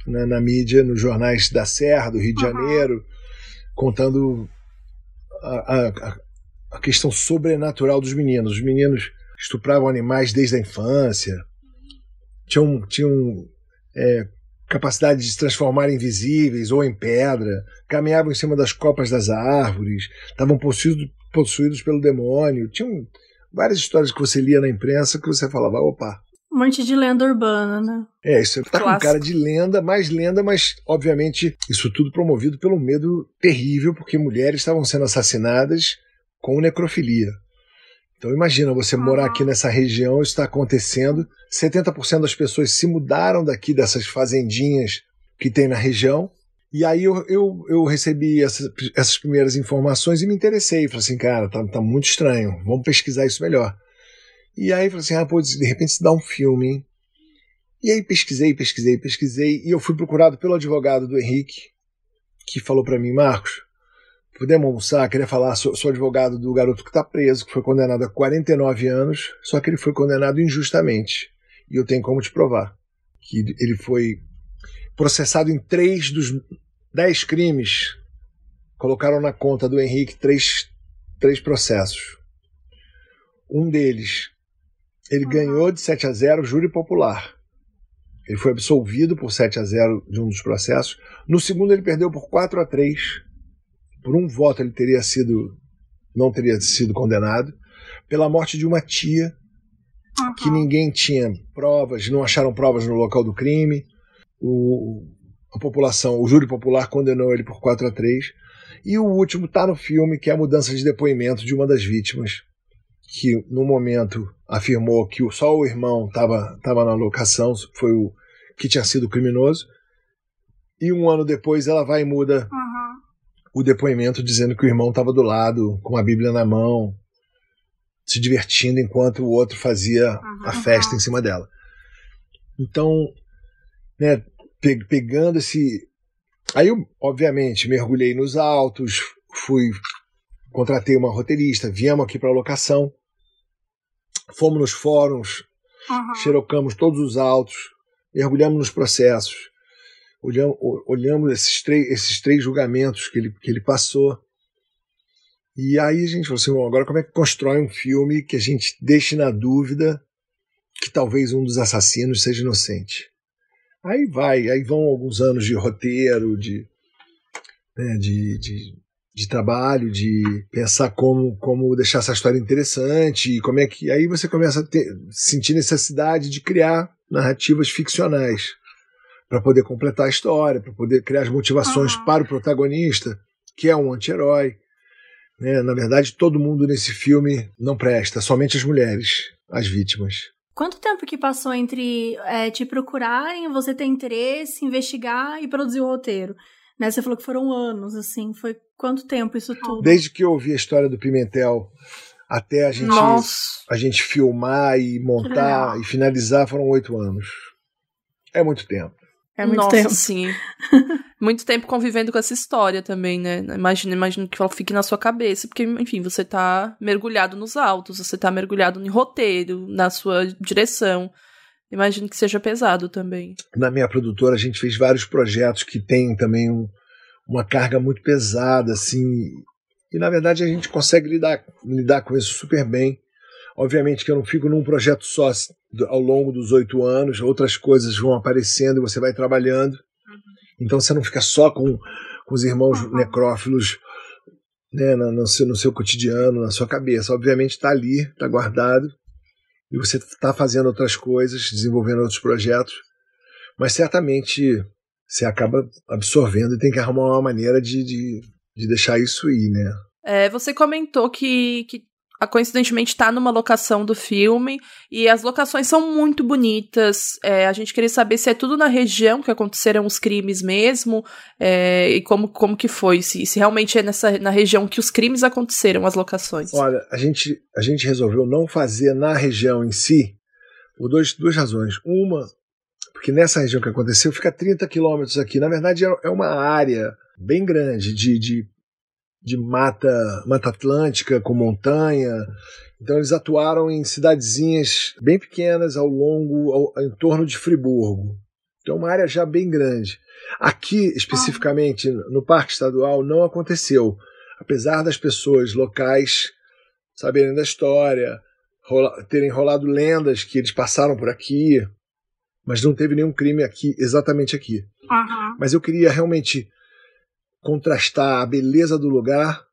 na, na mídia, nos jornais da Serra, do Rio de Janeiro, contando a, a, a questão sobrenatural dos meninos. Os meninos estupravam animais desde a infância, tinham, tinham é, capacidade de se transformar em invisíveis ou em pedra, caminhavam em cima das copas das árvores, estavam possuídos, possuídos pelo demônio. Tinham várias histórias que você lia na imprensa que você falava, opa. Um monte de lenda urbana, né? É, isso tá Clássico. com cara de lenda, mais lenda, mas obviamente isso tudo promovido pelo medo terrível, porque mulheres estavam sendo assassinadas com necrofilia. Então imagina você morar aqui nessa região, isso está acontecendo. 70% das pessoas se mudaram daqui dessas fazendinhas que tem na região. E aí eu, eu, eu recebi essa, essas primeiras informações e me interessei. Falei assim, cara, tá, tá muito estranho, vamos pesquisar isso melhor. E aí falei assim, ah, pô, de repente se dá um filme, hein? E aí pesquisei, pesquisei, pesquisei, e eu fui procurado pelo advogado do Henrique, que falou para mim, Marcos, Podemos almoçar, queria falar, sou, sou advogado do garoto que está preso, que foi condenado a 49 anos, só que ele foi condenado injustamente. E eu tenho como te provar que ele foi processado em três dos dez crimes. Colocaram na conta do Henrique três, três processos. Um deles, ele ganhou de 7 a 0 júri popular. Ele foi absolvido por 7 a 0 de um dos processos. No segundo, ele perdeu por 4 a 3 por um voto ele teria sido não teria sido condenado pela morte de uma tia uhum. que ninguém tinha provas, não acharam provas no local do crime. O, a população, o júri popular condenou ele por 4 a 3. E o último está no filme, que é a mudança de depoimento de uma das vítimas, que no momento afirmou que só o irmão estava tava na locação, foi o que tinha sido criminoso. E um ano depois ela vai e muda o depoimento dizendo que o irmão estava do lado, com a Bíblia na mão, se divertindo enquanto o outro fazia uhum. a festa em cima dela. Então, né, pe pegando esse. Aí eu, obviamente, mergulhei nos autos, fui. Contratei uma roteirista, viemos aqui para a locação, fomos nos fóruns, uhum. xerocamos todos os autos, mergulhamos nos processos, olhamos, olhamos esses, três, esses três julgamentos que ele, que ele passou. E aí a gente falou assim: agora como é que constrói um filme que a gente deixe na dúvida que talvez um dos assassinos seja inocente? Aí vai, aí vão alguns anos de roteiro, de, né, de, de, de, trabalho, de pensar como, como deixar essa história interessante, e como é que. Aí você começa a ter, sentir necessidade de criar narrativas ficcionais para poder completar a história, para poder criar as motivações uhum. para o protagonista, que é um anti-herói. Né? Na verdade, todo mundo nesse filme não presta, somente as mulheres, as vítimas. Quanto tempo que passou entre é, te procurarem, você ter interesse, investigar e produzir o roteiro? Né? Você falou que foram anos, assim. Foi quanto tempo isso tudo? Desde que eu ouvi a história do Pimentel até a gente, a gente filmar e montar e finalizar foram oito anos. É muito tempo. É muito Nossa, tempo. sim. muito tempo convivendo com essa história também, né? Imagina, imagina que ela fique na sua cabeça, porque, enfim, você tá mergulhado nos autos, você tá mergulhado em roteiro, na sua direção. Imagino que seja pesado também. Na minha produtora, a gente fez vários projetos que têm também um, uma carga muito pesada, assim. E, na verdade, a gente consegue lidar, lidar com isso super bem. Obviamente que eu não fico num projeto só ao longo dos oito anos, outras coisas vão aparecendo e você vai trabalhando. Uhum. Então você não fica só com, com os irmãos uhum. necrófilos né, no, no, seu, no seu cotidiano, na sua cabeça. Obviamente está ali, está guardado, e você está fazendo outras coisas, desenvolvendo outros projetos, mas certamente você acaba absorvendo e tem que arrumar uma maneira de, de, de deixar isso ir, né? É, você comentou que, que coincidentemente está numa locação do filme e as locações são muito bonitas. É, a gente queria saber se é tudo na região que aconteceram os crimes mesmo é, e como, como que foi, se, se realmente é nessa na região que os crimes aconteceram, as locações. Olha, a gente, a gente resolveu não fazer na região em si por dois, duas razões. Uma, porque nessa região que aconteceu fica 30 quilômetros aqui. Na verdade, é, é uma área bem grande de, de de mata, mata atlântica com montanha. Então eles atuaram em cidadezinhas bem pequenas ao longo, ao, em torno de Friburgo. Então uma área já bem grande. Aqui, especificamente no Parque Estadual, não aconteceu. Apesar das pessoas locais saberem da história, rola, terem rolado lendas que eles passaram por aqui, mas não teve nenhum crime aqui, exatamente aqui. Uhum. Mas eu queria realmente contrastar a beleza do lugar,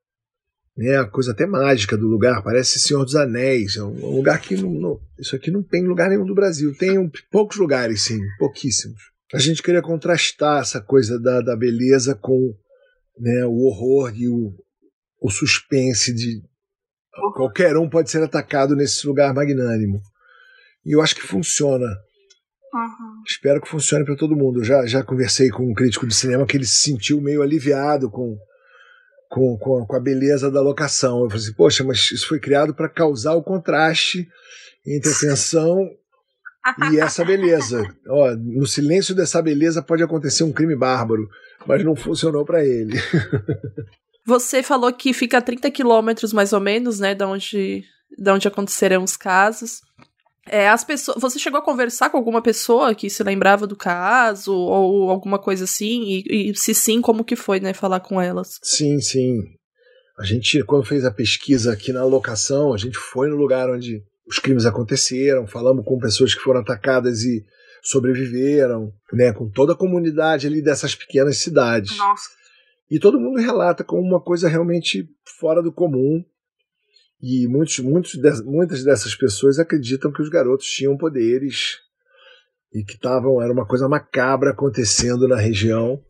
né, a coisa até mágica do lugar, parece Senhor dos Anéis, é um, lugar que não, não, isso aqui não tem lugar nenhum do Brasil, tem um, poucos lugares sim, pouquíssimos. A gente queria contrastar essa coisa da, da beleza com né, o horror e o, o suspense de qualquer um pode ser atacado nesse lugar magnânimo. E eu acho que funciona. Espero que funcione para todo mundo. já, já conversei com um crítico de cinema que ele se sentiu meio aliviado com, com, com, com a beleza da locação. Eu falei assim, poxa, mas isso foi criado para causar o contraste entre a tensão e essa beleza. Ó, no silêncio dessa beleza pode acontecer um crime bárbaro, mas não funcionou para ele. Você falou que fica a 30 quilômetros mais ou menos, né, da onde, da onde aconteceram os casos. É, as pessoas, você chegou a conversar com alguma pessoa que se lembrava do caso ou alguma coisa assim? E, e, se sim, como que foi, né, falar com elas? Sim, sim. A gente, quando fez a pesquisa aqui na locação, a gente foi no lugar onde os crimes aconteceram, falamos com pessoas que foram atacadas e sobreviveram, né, com toda a comunidade ali dessas pequenas cidades. Nossa. E todo mundo relata como uma coisa realmente fora do comum, e muitos, muitos de, muitas dessas pessoas acreditam que os garotos tinham poderes e que estavam era uma coisa macabra acontecendo na região.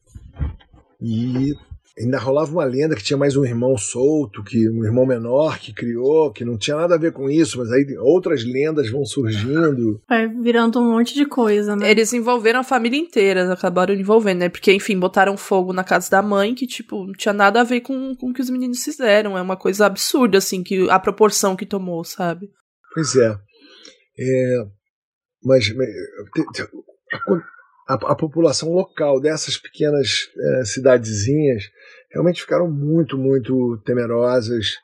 E ainda rolava uma lenda que tinha mais um irmão solto, que um irmão menor que criou, que não tinha nada a ver com isso, mas aí outras lendas vão surgindo. Vai virando um monte de coisa, né? Eles envolveram a família inteira, acabaram envolvendo, né? Porque, enfim, botaram fogo na casa da mãe, que, tipo, não tinha nada a ver com, com o que os meninos fizeram. É uma coisa absurda, assim, que a proporção que tomou, sabe? Pois é. é mas a, a, população local dessas pequenas é, cidadezinhas realmente ficaram muito, muito temerosas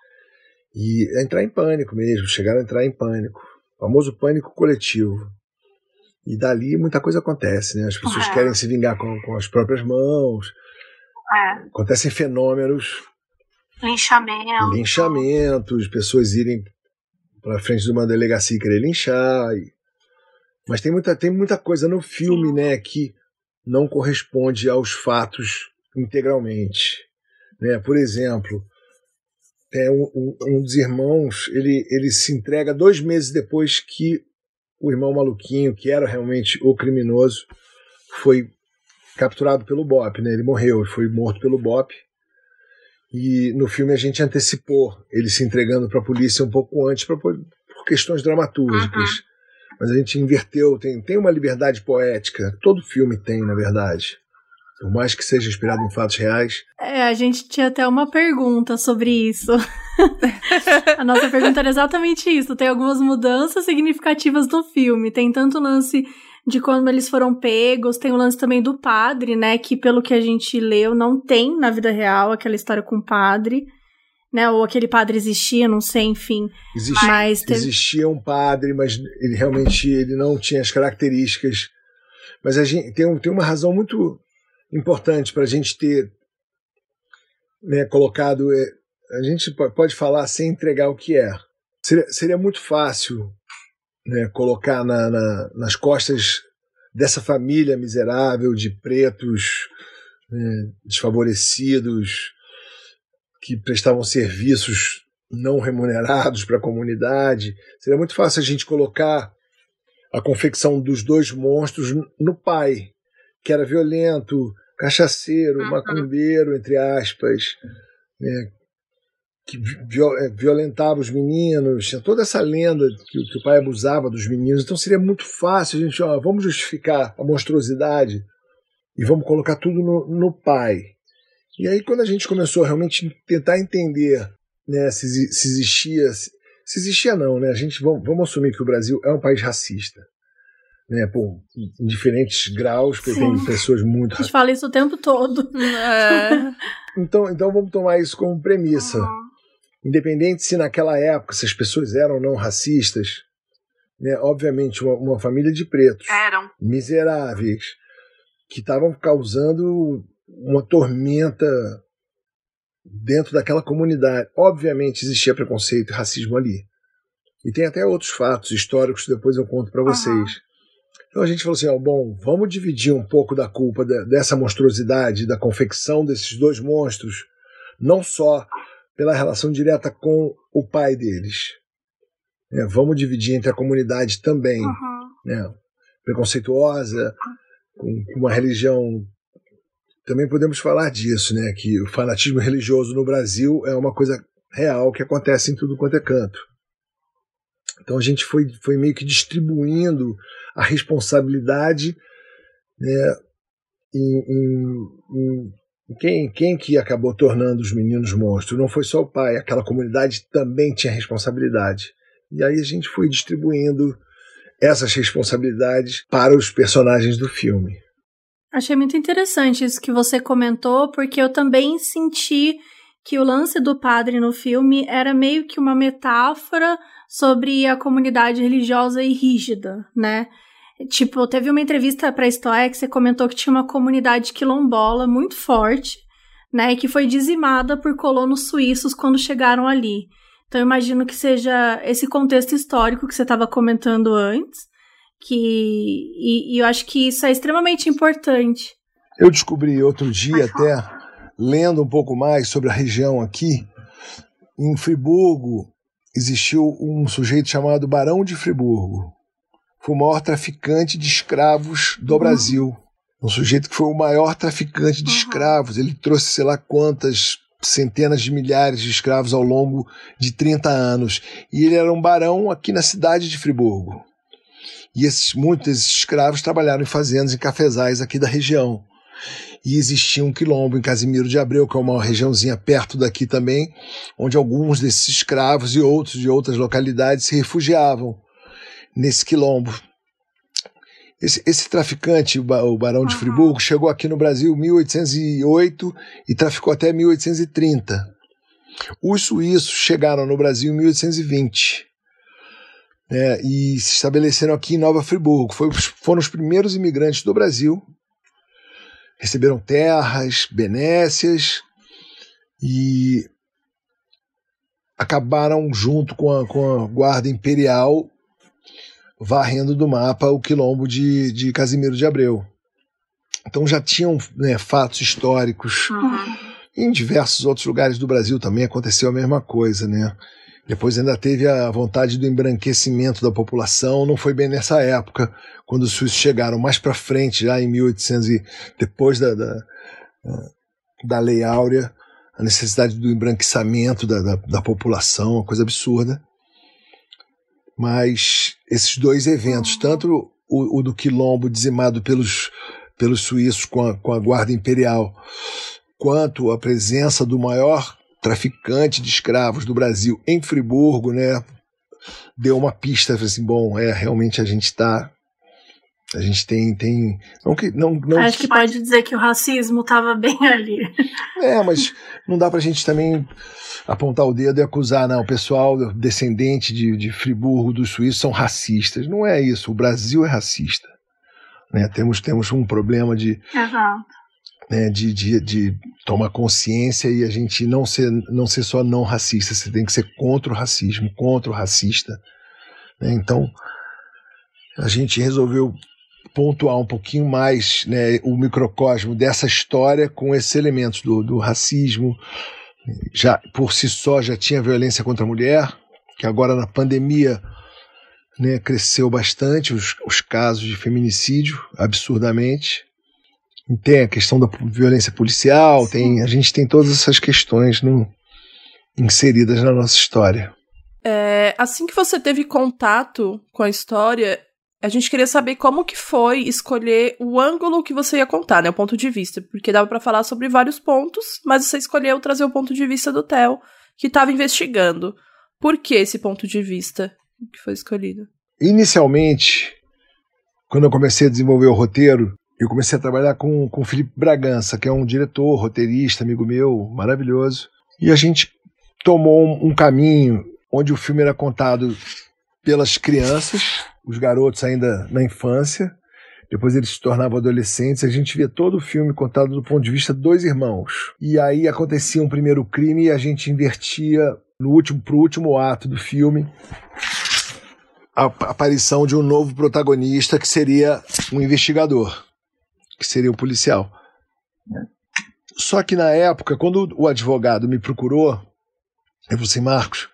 e entrar em pânico mesmo, chegaram a entrar em pânico, o famoso pânico coletivo. E dali muita coisa acontece, né? As pessoas É. querem se vingar com, com as próprias mãos. É, Acontecem fenômenos, linchamento. linchamentos, pessoas irem para frente de uma delegacia e querer linchar. e- Mas tem muita, tem muita coisa no filme, né, que não corresponde aos fatos integralmente. Né? Por exemplo, é um, um- dos irmãos, ele, ele se entrega dois meses depois que o irmão maluquinho, que era realmente o criminoso, foi capturado pelo BOP, né? Ele morreu, foi morto pelo BOP. E no filme a gente antecipou ele se entregando para a polícia um pouco antes pra, por questões dramatúrgicas. Mas a gente inverteu, tem, tem uma liberdade poética. Todo filme tem, na verdade. Por mais que seja inspirado em fatos reais. É, a gente tinha até uma pergunta sobre isso. a nossa pergunta era exatamente isso. Tem algumas mudanças significativas no filme. Tem tanto o lance de quando eles foram pegos, tem o lance também do padre, né? Que pelo que a gente leu, não tem na vida real aquela história com o padre. Né, ou aquele padre existia, não sei, enfim. Existia, Mas teve- existia um padre, mas ele realmente ele não tinha as características. Mas a gente tem, tem uma razão muito importante para a gente ter né, colocado. é, a gente po- pode falar sem entregar o que é. Seria, seria muito fácil né, colocar na- na- nas costas dessa família miserável de pretos né, desfavorecidos que prestavam serviços não remunerados para a comunidade. Seria muito fácil a gente colocar a confecção dos dois monstros no pai, que era violento, cachaceiro, macumbeiro, entre aspas, né, que eh, violentava os meninos, tinha toda essa lenda que, o- que o pai abusava dos meninos. Então seria muito fácil a gente, ó, vamos justificar a monstruosidade e vamos colocar tudo no, no pai. E aí, quando a gente começou a realmente tentar entender né, se, se existia. Se, se existia, não, né? A gente vamos, vamos assumir que o Brasil é um país racista. Né, em diferentes graus, porque Sim. tem pessoas muito A gente fala isso o tempo todo. É. Então, então vamos tomar isso como premissa. Independente se naquela época se as pessoas eram ou não racistas, né, obviamente uma, uma família de pretos Eram. miseráveis que estavam causando uma tormenta dentro daquela comunidade. Obviamente existia preconceito e racismo ali. E tem até outros fatos históricos que depois eu conto para vocês. Então a gente falou assim: ó, bom, vamos dividir um pouco da culpa da- dessa monstruosidade, da confecção desses dois monstros, não só pela relação direta com o pai deles. né, vamos dividir entre a comunidade também, né, preconceituosa, com, com uma religião. Também podemos falar disso, né, que o fanatismo religioso no Brasil é uma coisa real que acontece em tudo quanto é canto. Então a gente foi, foi meio que distribuindo a responsabilidade né, em, em- em quem, quem que acabou tornando os meninos monstros. Não foi só o pai, aquela comunidade também tinha responsabilidade. E aí a gente foi distribuindo essas responsabilidades para os personagens do filme. Achei muito interessante isso que você comentou, porque eu também senti que o lance do padre no filme era meio que uma metáfora sobre a comunidade religiosa e rígida, né? Tipo, teve uma entrevista para a História que você comentou que tinha uma comunidade quilombola muito forte, né? E que foi dizimada por colonos suíços quando chegaram ali. Então, eu imagino que seja esse contexto histórico que você estava comentando antes, que e, e eu acho que isso é extremamente importante. Eu descobri outro dia até, lendo um pouco mais sobre a região aqui, em Friburgo existiu um sujeito chamado Barão de Friburgo. Foi o maior traficante de escravos do Brasil. Um sujeito que foi o maior traficante de escravos. Ele trouxe sei lá quantas centenas de milhares de escravos ao longo de 30 anos. E ele era um barão aqui na cidade de Friburgo. E esses, muitos desses escravos trabalharam em fazendas, em cafezais aqui da região. E existia um quilombo em Casimiro de Abreu, que é uma regiãozinha perto daqui também, onde alguns desses escravos e outros de outras localidades se refugiavam nesse quilombo. Esse, esse traficante, o, ba- o Barão de Friburgo, chegou aqui no Brasil em 1808 e traficou até 1830. Os suíços chegaram no Brasil em 1820. né, e se estabeleceram aqui em Nova Friburgo. Foi, foram os primeiros imigrantes do Brasil. Receberam terras, benécias e acabaram junto com a, com a guarda imperial varrendo do mapa o quilombo de, de Casimiro de Abreu. Então já tinham né, fatos históricos. Uhum. Em diversos outros lugares do Brasil também aconteceu a mesma coisa, né? Depois ainda teve a vontade do embranquecimento da população, não foi bem nessa época, quando os suíços chegaram mais para frente, já em 1800 e depois da, da, da Lei Áurea, a necessidade do embranquecimento da, da, da população, uma coisa absurda. Mas esses dois eventos, tanto o, o do Quilombo dizimado pelos, pelos suíços com a, com a Guarda Imperial, quanto a presença do maior traficante de escravos do Brasil em Friburgo, né, deu uma pista assim, bom, é realmente a gente está a gente tem tem não que não, não acho que pode dizer que o racismo estava bem ali. É, mas não dá para a gente também apontar o dedo e acusar, não, o pessoal descendente de, de Friburgo dos suíços são racistas. Não é isso. O Brasil é racista. Né? Temos, temos um problema de, Exato né, de, de, de tomar consciência e a gente não ser, não ser só não racista, você tem que ser contra o racismo, contra o racista. Né? Então, a gente resolveu pontuar um pouquinho mais né, o microcosmo dessa história com esses elementos do, do racismo. Já por si só já tinha violência contra a mulher, que agora na pandemia né, cresceu bastante os, os casos de feminicídio, absurdamente tem a questão da violência policial, tem, a gente tem todas essas questões no, inseridas na nossa história. É, assim que você teve contato com a história, a gente queria saber como que foi escolher o ângulo que você ia contar, né, o ponto de vista, porque dava para falar sobre vários pontos, mas você escolheu trazer o ponto de vista do Theo, que estava investigando. Por que esse ponto de vista que foi escolhido? Inicialmente, quando eu comecei a desenvolver o roteiro, eu comecei a trabalhar com, com o Felipe Bragança, que é um diretor, roteirista, amigo meu, maravilhoso. E a gente tomou um, um caminho onde o filme era contado pelas crianças, os garotos ainda na infância, depois eles se tornavam adolescentes, a gente via todo o filme contado do ponto de vista dos irmãos. E aí acontecia um primeiro crime e a gente invertia no último pro último ato do filme a aparição de um novo protagonista que seria um investigador que seria o policial. Só que na época, quando o advogado me procurou, eu falei assim, Marcos,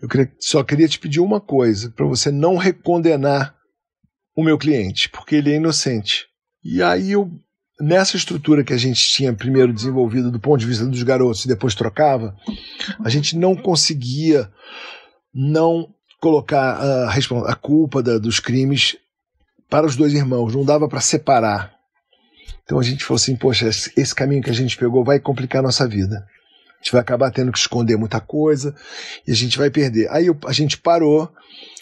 eu só queria te pedir uma coisa, para você não recondenar o meu cliente, porque ele é inocente. E aí eu, nessa estrutura que a gente tinha primeiro desenvolvido do ponto de vista dos garotos e depois trocava, a gente não conseguia não colocar a, a culpa da, dos crimes para os dois irmãos, não dava para separar. Então a gente falou assim: poxa, esse caminho que a gente pegou vai complicar a nossa vida. A gente vai acabar tendo que esconder muita coisa e a gente vai perder. Aí a gente parou,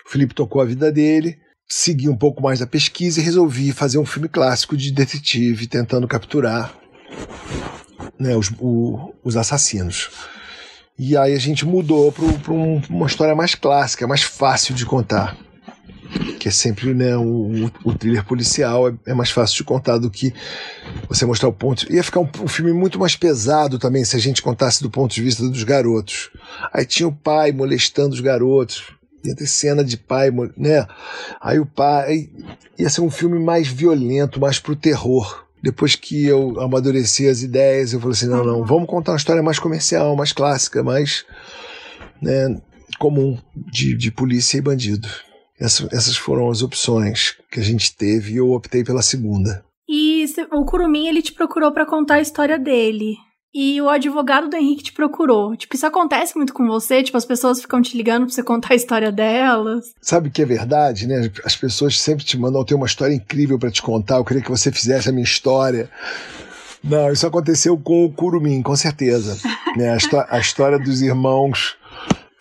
o Felipe tocou a vida dele, segui um pouco mais da pesquisa e resolvi fazer um filme clássico de detetive tentando capturar né, os, o, os assassinos. E aí a gente mudou para um, uma história mais clássica, mais fácil de contar que é sempre né, o, o thriller policial, é, é, mais fácil de contar do que você mostrar o ponto. Ia ficar um, um, filme muito mais pesado também se a gente contasse do ponto de vista dos garotos. Aí tinha o pai molestando os garotos, ia ter cena de pai, né? Aí o pai. Ia ser um filme mais violento, mais pro terror. Depois que eu amadureci as ideias, eu falei assim: não, não, vamos contar uma história mais comercial, mais clássica, mais né, comum de, de polícia e bandido. Essa, essas foram as opções que a gente teve e eu optei pela segunda. E o Curumim, ele te procurou para contar a história dele. E o advogado do Henrique te procurou. Tipo, isso acontece muito com você? Tipo, as pessoas ficam te ligando pra você contar a história delas? Sabe que é verdade, né? As pessoas sempre te mandam ter uma história incrível para te contar. Eu queria que você fizesse a minha história. Não, isso aconteceu com o Curumim, com certeza. né? a, a história dos irmãos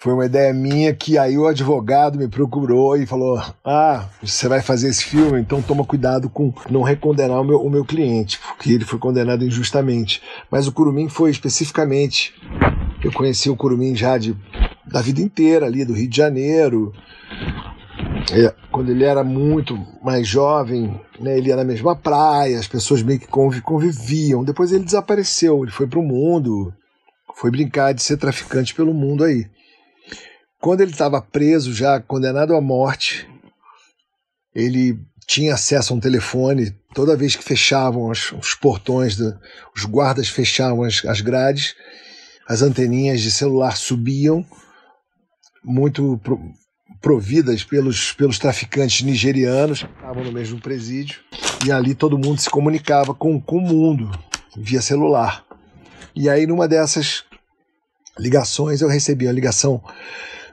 foi uma ideia minha que aí o advogado me procurou e falou: Ah, você vai fazer esse filme, então toma cuidado com não recondenar o meu, o meu cliente, porque ele foi condenado injustamente. Mas o Curumim foi especificamente. Eu conheci o Curumim já de, da vida inteira ali, do Rio de Janeiro. é, quando ele era muito mais jovem, né, ele ia na mesma praia, as pessoas meio que conviv conviviam. Depois ele desapareceu, ele foi para o mundo, foi brincar de ser traficante pelo mundo aí. Quando ele estava preso, já condenado à morte, ele tinha acesso a um telefone. Toda vez que fechavam os, os portões, do, os guardas fechavam as, as grades, as anteninhas de celular subiam, muito pro, providas pelos, pelos traficantes nigerianos que estavam no mesmo presídio. E ali todo mundo se comunicava com, com o mundo via celular. E aí, numa dessas ligações, eu recebi a ligação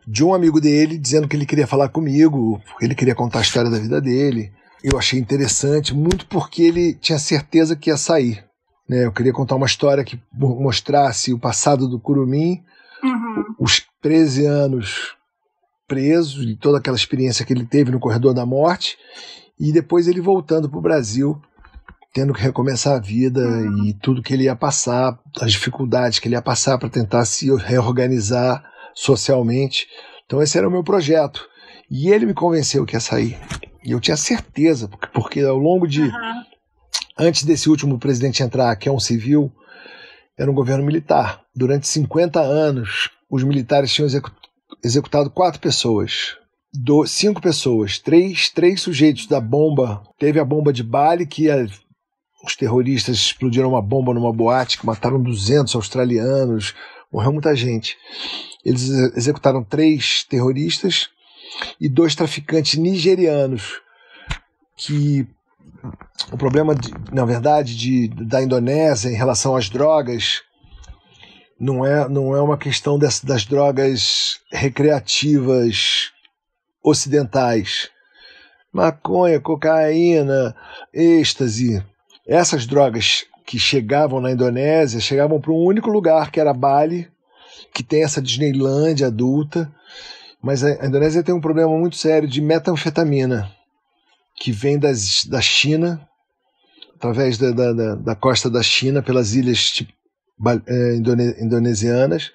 de um amigo dele dizendo que ele queria falar comigo, porque ele queria contar a história da vida dele. Eu achei interessante, muito porque ele tinha certeza que ia sair. Né? Eu queria contar uma história que mostrasse o passado do Curumim, uhum. os 13 anos preso e toda aquela experiência que ele teve no corredor da morte, e depois ele voltando para o Brasil, tendo que recomeçar a vida uhum. e tudo que ele ia passar, as dificuldades que ele ia passar para tentar se reorganizar socialmente. Então esse era o meu projeto. E ele me convenceu que ia sair. E eu tinha certeza, porque, porque ao longo de. Uhum. Antes desse último presidente entrar, que é um civil, era um governo militar. Durante 50 anos, os militares tinham executado quatro pessoas. Do, cinco pessoas, três, três sujeitos da bomba. Teve a bomba de Bali, que a, os terroristas explodiram uma bomba numa boate que mataram 200 australianos, morreu muita gente. Eles executaram três terroristas e dois traficantes nigerianos que o problema, de, na verdade, de, da Indonésia em relação às drogas não é, não é uma questão das, das drogas recreativas ocidentais. Maconha, cocaína, êxtase. Essas drogas que chegavam na Indonésia chegavam para um único lugar, que era Bali, que tem essa Disneylandia adulta. Mas a Indonésia tem um problema muito sério de metanfetamina, que vem das, da China, através da, da, da costa da China, pelas ilhas tipo, é, indone, indonesianas.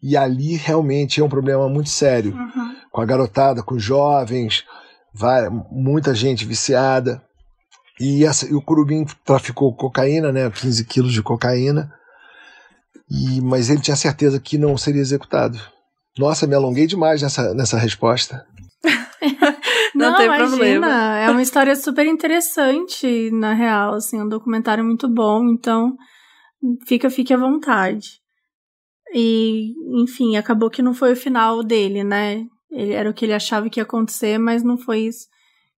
E ali realmente é um problema muito sério, uhum. com a garotada, com os jovens, vai, muita gente viciada. E, essa, e o Curubim traficou cocaína, né, 15 quilos de cocaína, e, mas ele tinha certeza que não seria executado. Nossa, me alonguei demais nessa, nessa resposta. não, não tem imagina, problema. É uma história super interessante, na real, assim, um documentário muito bom, então fica, fique à vontade. E, enfim, acabou que não foi o final dele, né? Ele, era o que ele achava que ia acontecer, mas não foi isso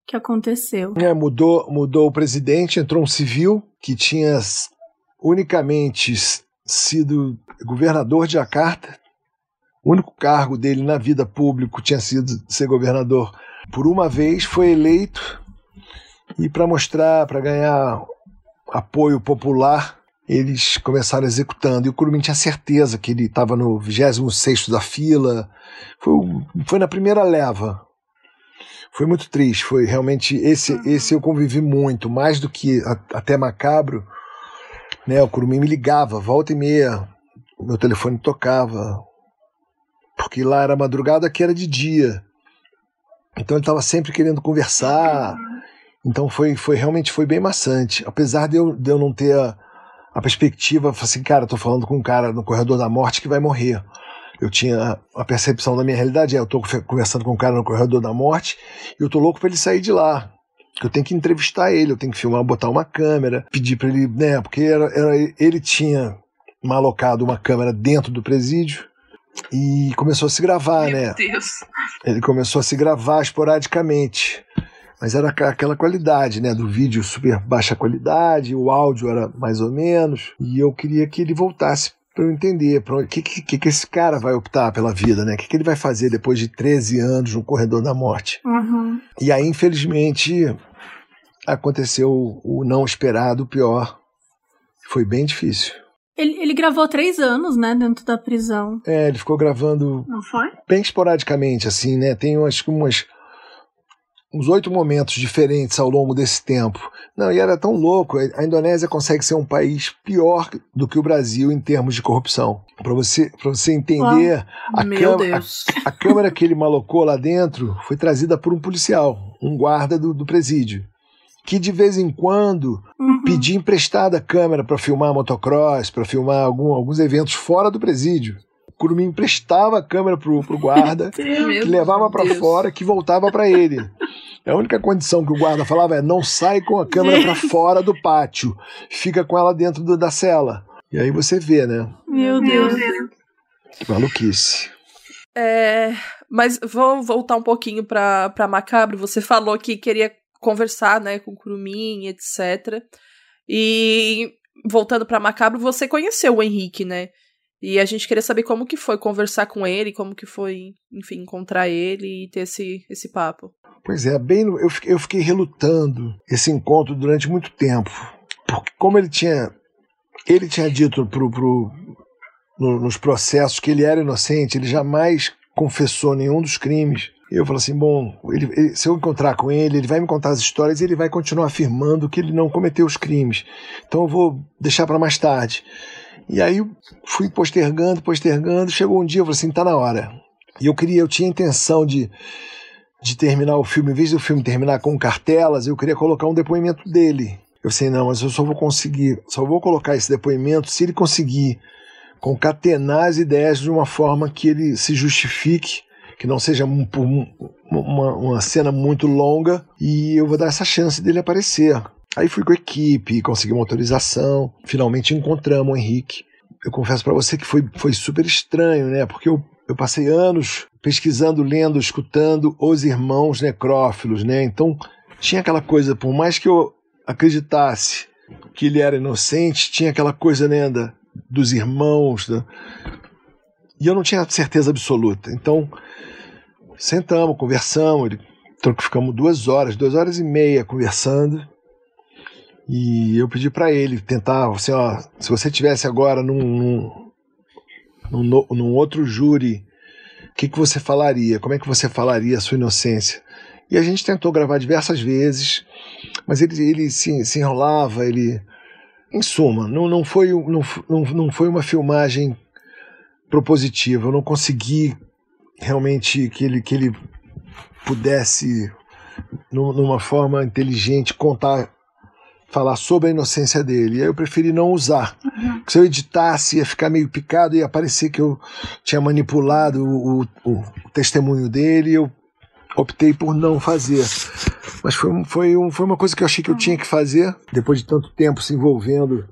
que aconteceu. É, mudou, mudou o presidente, entrou um civil que tinha unicamente sido governador de Jakarta. O único cargo dele na vida pública tinha sido ser governador por uma vez, foi eleito e para mostrar, para ganhar apoio popular, eles começaram executando. E o Curumim tinha certeza que ele estava no 26 da fila. Foi, foi na primeira leva. Foi muito triste. Foi realmente. Esse, uhum. esse eu convivi muito, mais do que a, até macabro né? O Curumim me ligava, volta e meia, meu telefone tocava, porque lá era madrugada, aqui era de dia. Então ele estava sempre querendo conversar. Então foi, foi realmente foi bem maçante. Apesar de eu, de eu não ter a, a perspectiva, assim, cara, estou falando com um cara no corredor da morte que vai morrer. Eu tinha a percepção da minha realidade, é, eu estou conversando com um cara no corredor da morte e eu tô louco para ele sair de lá eu tenho que entrevistar ele, eu tenho que filmar, botar uma câmera, pedir para ele, né, porque era, era, ele tinha malocado uma câmera dentro do presídio e começou a se gravar, Meu né? Deus. Ele começou a se gravar esporadicamente. Mas era aquela qualidade, né? Do vídeo super baixa qualidade, o áudio era mais ou menos. E eu queria que ele voltasse para eu entender o que, que, que esse cara vai optar pela vida, né? O que, que ele vai fazer depois de 13 anos no corredor da morte. Uhum. E aí, infelizmente, aconteceu o não esperado, o pior. Foi bem difícil. Ele, ele gravou três anos, né, dentro da prisão. É, ele ficou gravando. Não foi? Bem esporadicamente, assim, né? Tem umas, umas uns oito momentos diferentes ao longo desse tempo. Não, e era tão louco. A Indonésia consegue ser um país pior do que o Brasil em termos de corrupção. Para você, pra você entender, a, Meu câmera, Deus. a, a câmera que ele malocou lá dentro foi trazida por um policial, um guarda do, do presídio, que de vez em quando Uhum. pedia emprestada a câmera para filmar motocross, para filmar algum- alguns eventos fora do presídio. O Curumim emprestava a câmera pro, pro guarda, que levava para fora, que voltava para ele. A única condição que o guarda falava é não sai com a câmera para fora do pátio, fica com ela dentro do- da cela. E aí você vê, né? Meu Deus. Que maluquice. É, mas vou voltar um pouquinho pra, pra Macabro. Você falou que queria conversar, né, com o Curumim, etc. E voltando pra Macabro, você conheceu o Henrique, né? E a gente queria saber como que foi conversar com ele, como que foi, enfim, encontrar ele e ter esse, esse papo. Pois é, bem, eu, fiquei- eu fiquei relutando esse encontro durante muito tempo. Porque como ele tinha ele tinha dito pro, pro, no- nos processos que ele era inocente, ele jamais confessou nenhum dos crimes. Eu falei assim, bom, ele- ele- se eu encontrar com ele, ele vai me contar as histórias e ele vai continuar afirmando que ele não cometeu os crimes. Então eu vou deixar para mais tarde. E aí fui postergando, postergando, chegou um dia, eu falei assim, tá na hora. E eu queria, eu tinha a intenção de de terminar o filme, em vez do filme terminar com cartelas, eu queria colocar um depoimento dele. Eu sei, não, mas eu só vou conseguir, só vou colocar esse depoimento se ele conseguir concatenar as ideias de uma forma que ele se justifique, que não seja um- um- uma, uma cena muito longa, e eu vou dar essa chance dele aparecer. Aí fui com a equipe, consegui uma autorização, finalmente encontramos o Henrique. Eu confesso para você que foi, foi super estranho, né? Porque eu, eu passei anos pesquisando, lendo, escutando os irmãos necrófilos, né? Então tinha aquela coisa, por mais que eu acreditasse que ele era inocente, tinha aquela coisa, né, da, dos irmãos, da... e eu não tinha certeza absoluta. Então sentamos, conversamos, ele, então, ficamos duas horas, duas horas e meia conversando. E eu pedi para ele tentar, assim, ó, se você tivesse agora num, num, num, num outro júri, o que, que você falaria? Como é que você falaria a sua inocência? E a gente tentou gravar diversas vezes, mas ele, ele se, se enrolava, ele. Em suma, não, não, foi, não, não, não foi uma filmagem propositiva. Eu não consegui realmente que ele, que ele pudesse, nu- numa forma inteligente, contar falar sobre a inocência dele. E aí eu preferi não usar. Porque se eu editasse, ia ficar meio picado e ia parecer que eu tinha manipulado o, o- o testemunho dele. Eu optei por não fazer. Mas foi, foi, um- foi uma coisa que eu achei que eu tinha que fazer, depois de tanto tempo se envolvendo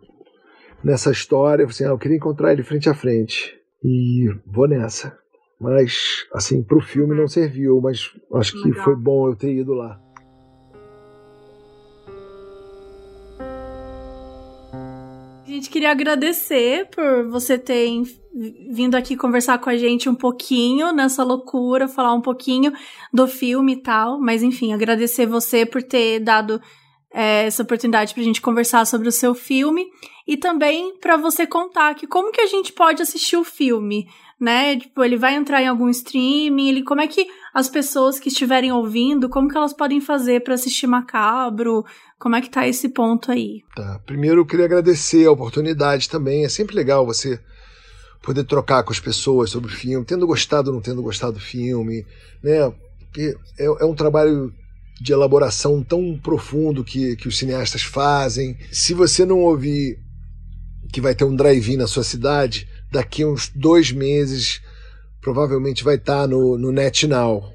nessa história. Eu, assim, ah, eu queria encontrar ele frente a frente. E vou nessa. Mas, assim, pro filme não serviu, mas acho que Legal. foi bom eu ter ido lá. Gente queria agradecer por você ter vindo aqui conversar com a gente um pouquinho nessa loucura, falar um pouquinho do filme e tal. Mas enfim, agradecer você por ter dado é, essa oportunidade pra gente conversar sobre o seu filme e também pra você contar que como que a gente pode assistir o filme, né? Tipo, ele vai entrar em algum streaming, ele como é que as pessoas que estiverem ouvindo, como que elas podem fazer pra assistir Macabro? Como é que tá esse ponto aí? Tá. Primeiro eu queria agradecer a oportunidade também. É sempre legal você poder trocar com as pessoas sobre o filme, tendo gostado ou não tendo gostado do filme, né? Porque é, é um trabalho de elaboração tão profundo que, que os cineastas fazem. Se você não ouvir que vai ter um drive-in na sua cidade, daqui a uns dois meses provavelmente vai estar no, no NetNow.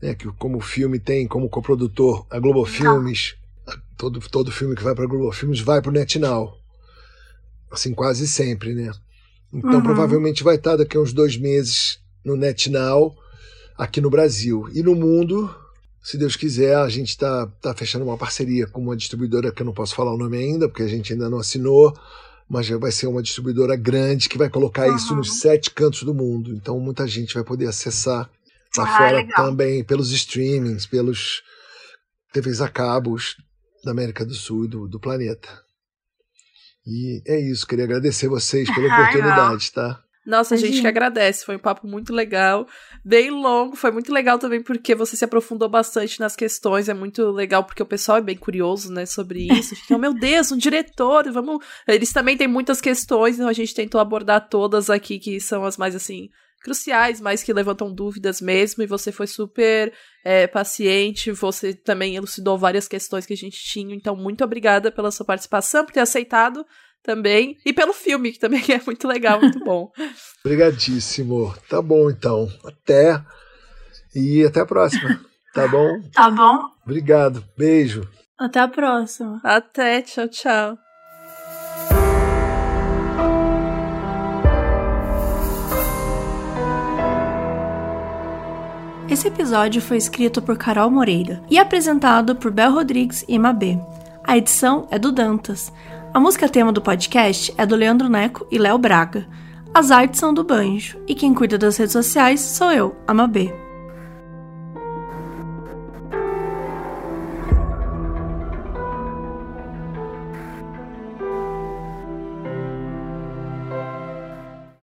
Né? Que, como o filme tem como coprodutor a Globo Filmes, todo, todo filme que vai para Globo Filmes vai para o NetNow. Assim, quase sempre, né? Então, Uhum. provavelmente vai estar daqui a uns dois meses no NetNow, aqui no Brasil. E no mundo, se Deus quiser, a gente está tá fechando uma parceria com uma distribuidora que eu não posso falar o nome ainda, porque a gente ainda não assinou, mas já vai ser uma distribuidora grande que vai colocar isso nos sete cantos do mundo. Então, muita gente vai poder acessar lá Ah, fora legal. também, pelos streamings, pelos TVs a cabos da América do Sul e do, do planeta. E é isso, queria agradecer vocês pela oportunidade, tá? Nossa, a gente que agradece. Foi um papo muito legal, bem longo. Foi muito legal também porque você se aprofundou bastante nas questões. É muito legal porque o pessoal é bem curioso, né, sobre isso. Ficam, meu Deus, um diretor, vamos. Eles também têm muitas questões, então a gente tentou abordar todas aqui que são as mais assim cruciais, mas que levantam dúvidas mesmo. E você foi super é, paciente. Você também elucidou várias questões que a gente tinha. Então, muito obrigada pela sua participação, por ter aceitado também. E pelo filme, que também é muito legal, muito bom. Obrigadíssimo. Tá bom, então. Até. E até a próxima. Tá bom? Tá bom? Obrigado. Beijo. Até a próxima. Até, tchau, tchau. Esse episódio foi escrito por Carol Moreira e apresentado por Bel Rodrigues e Mabê. A edição é do Dantas. A música tema do podcast é do Leandro Neco e Léo Braga. As artes são do Banjo e quem cuida das redes sociais sou eu, a Mabê.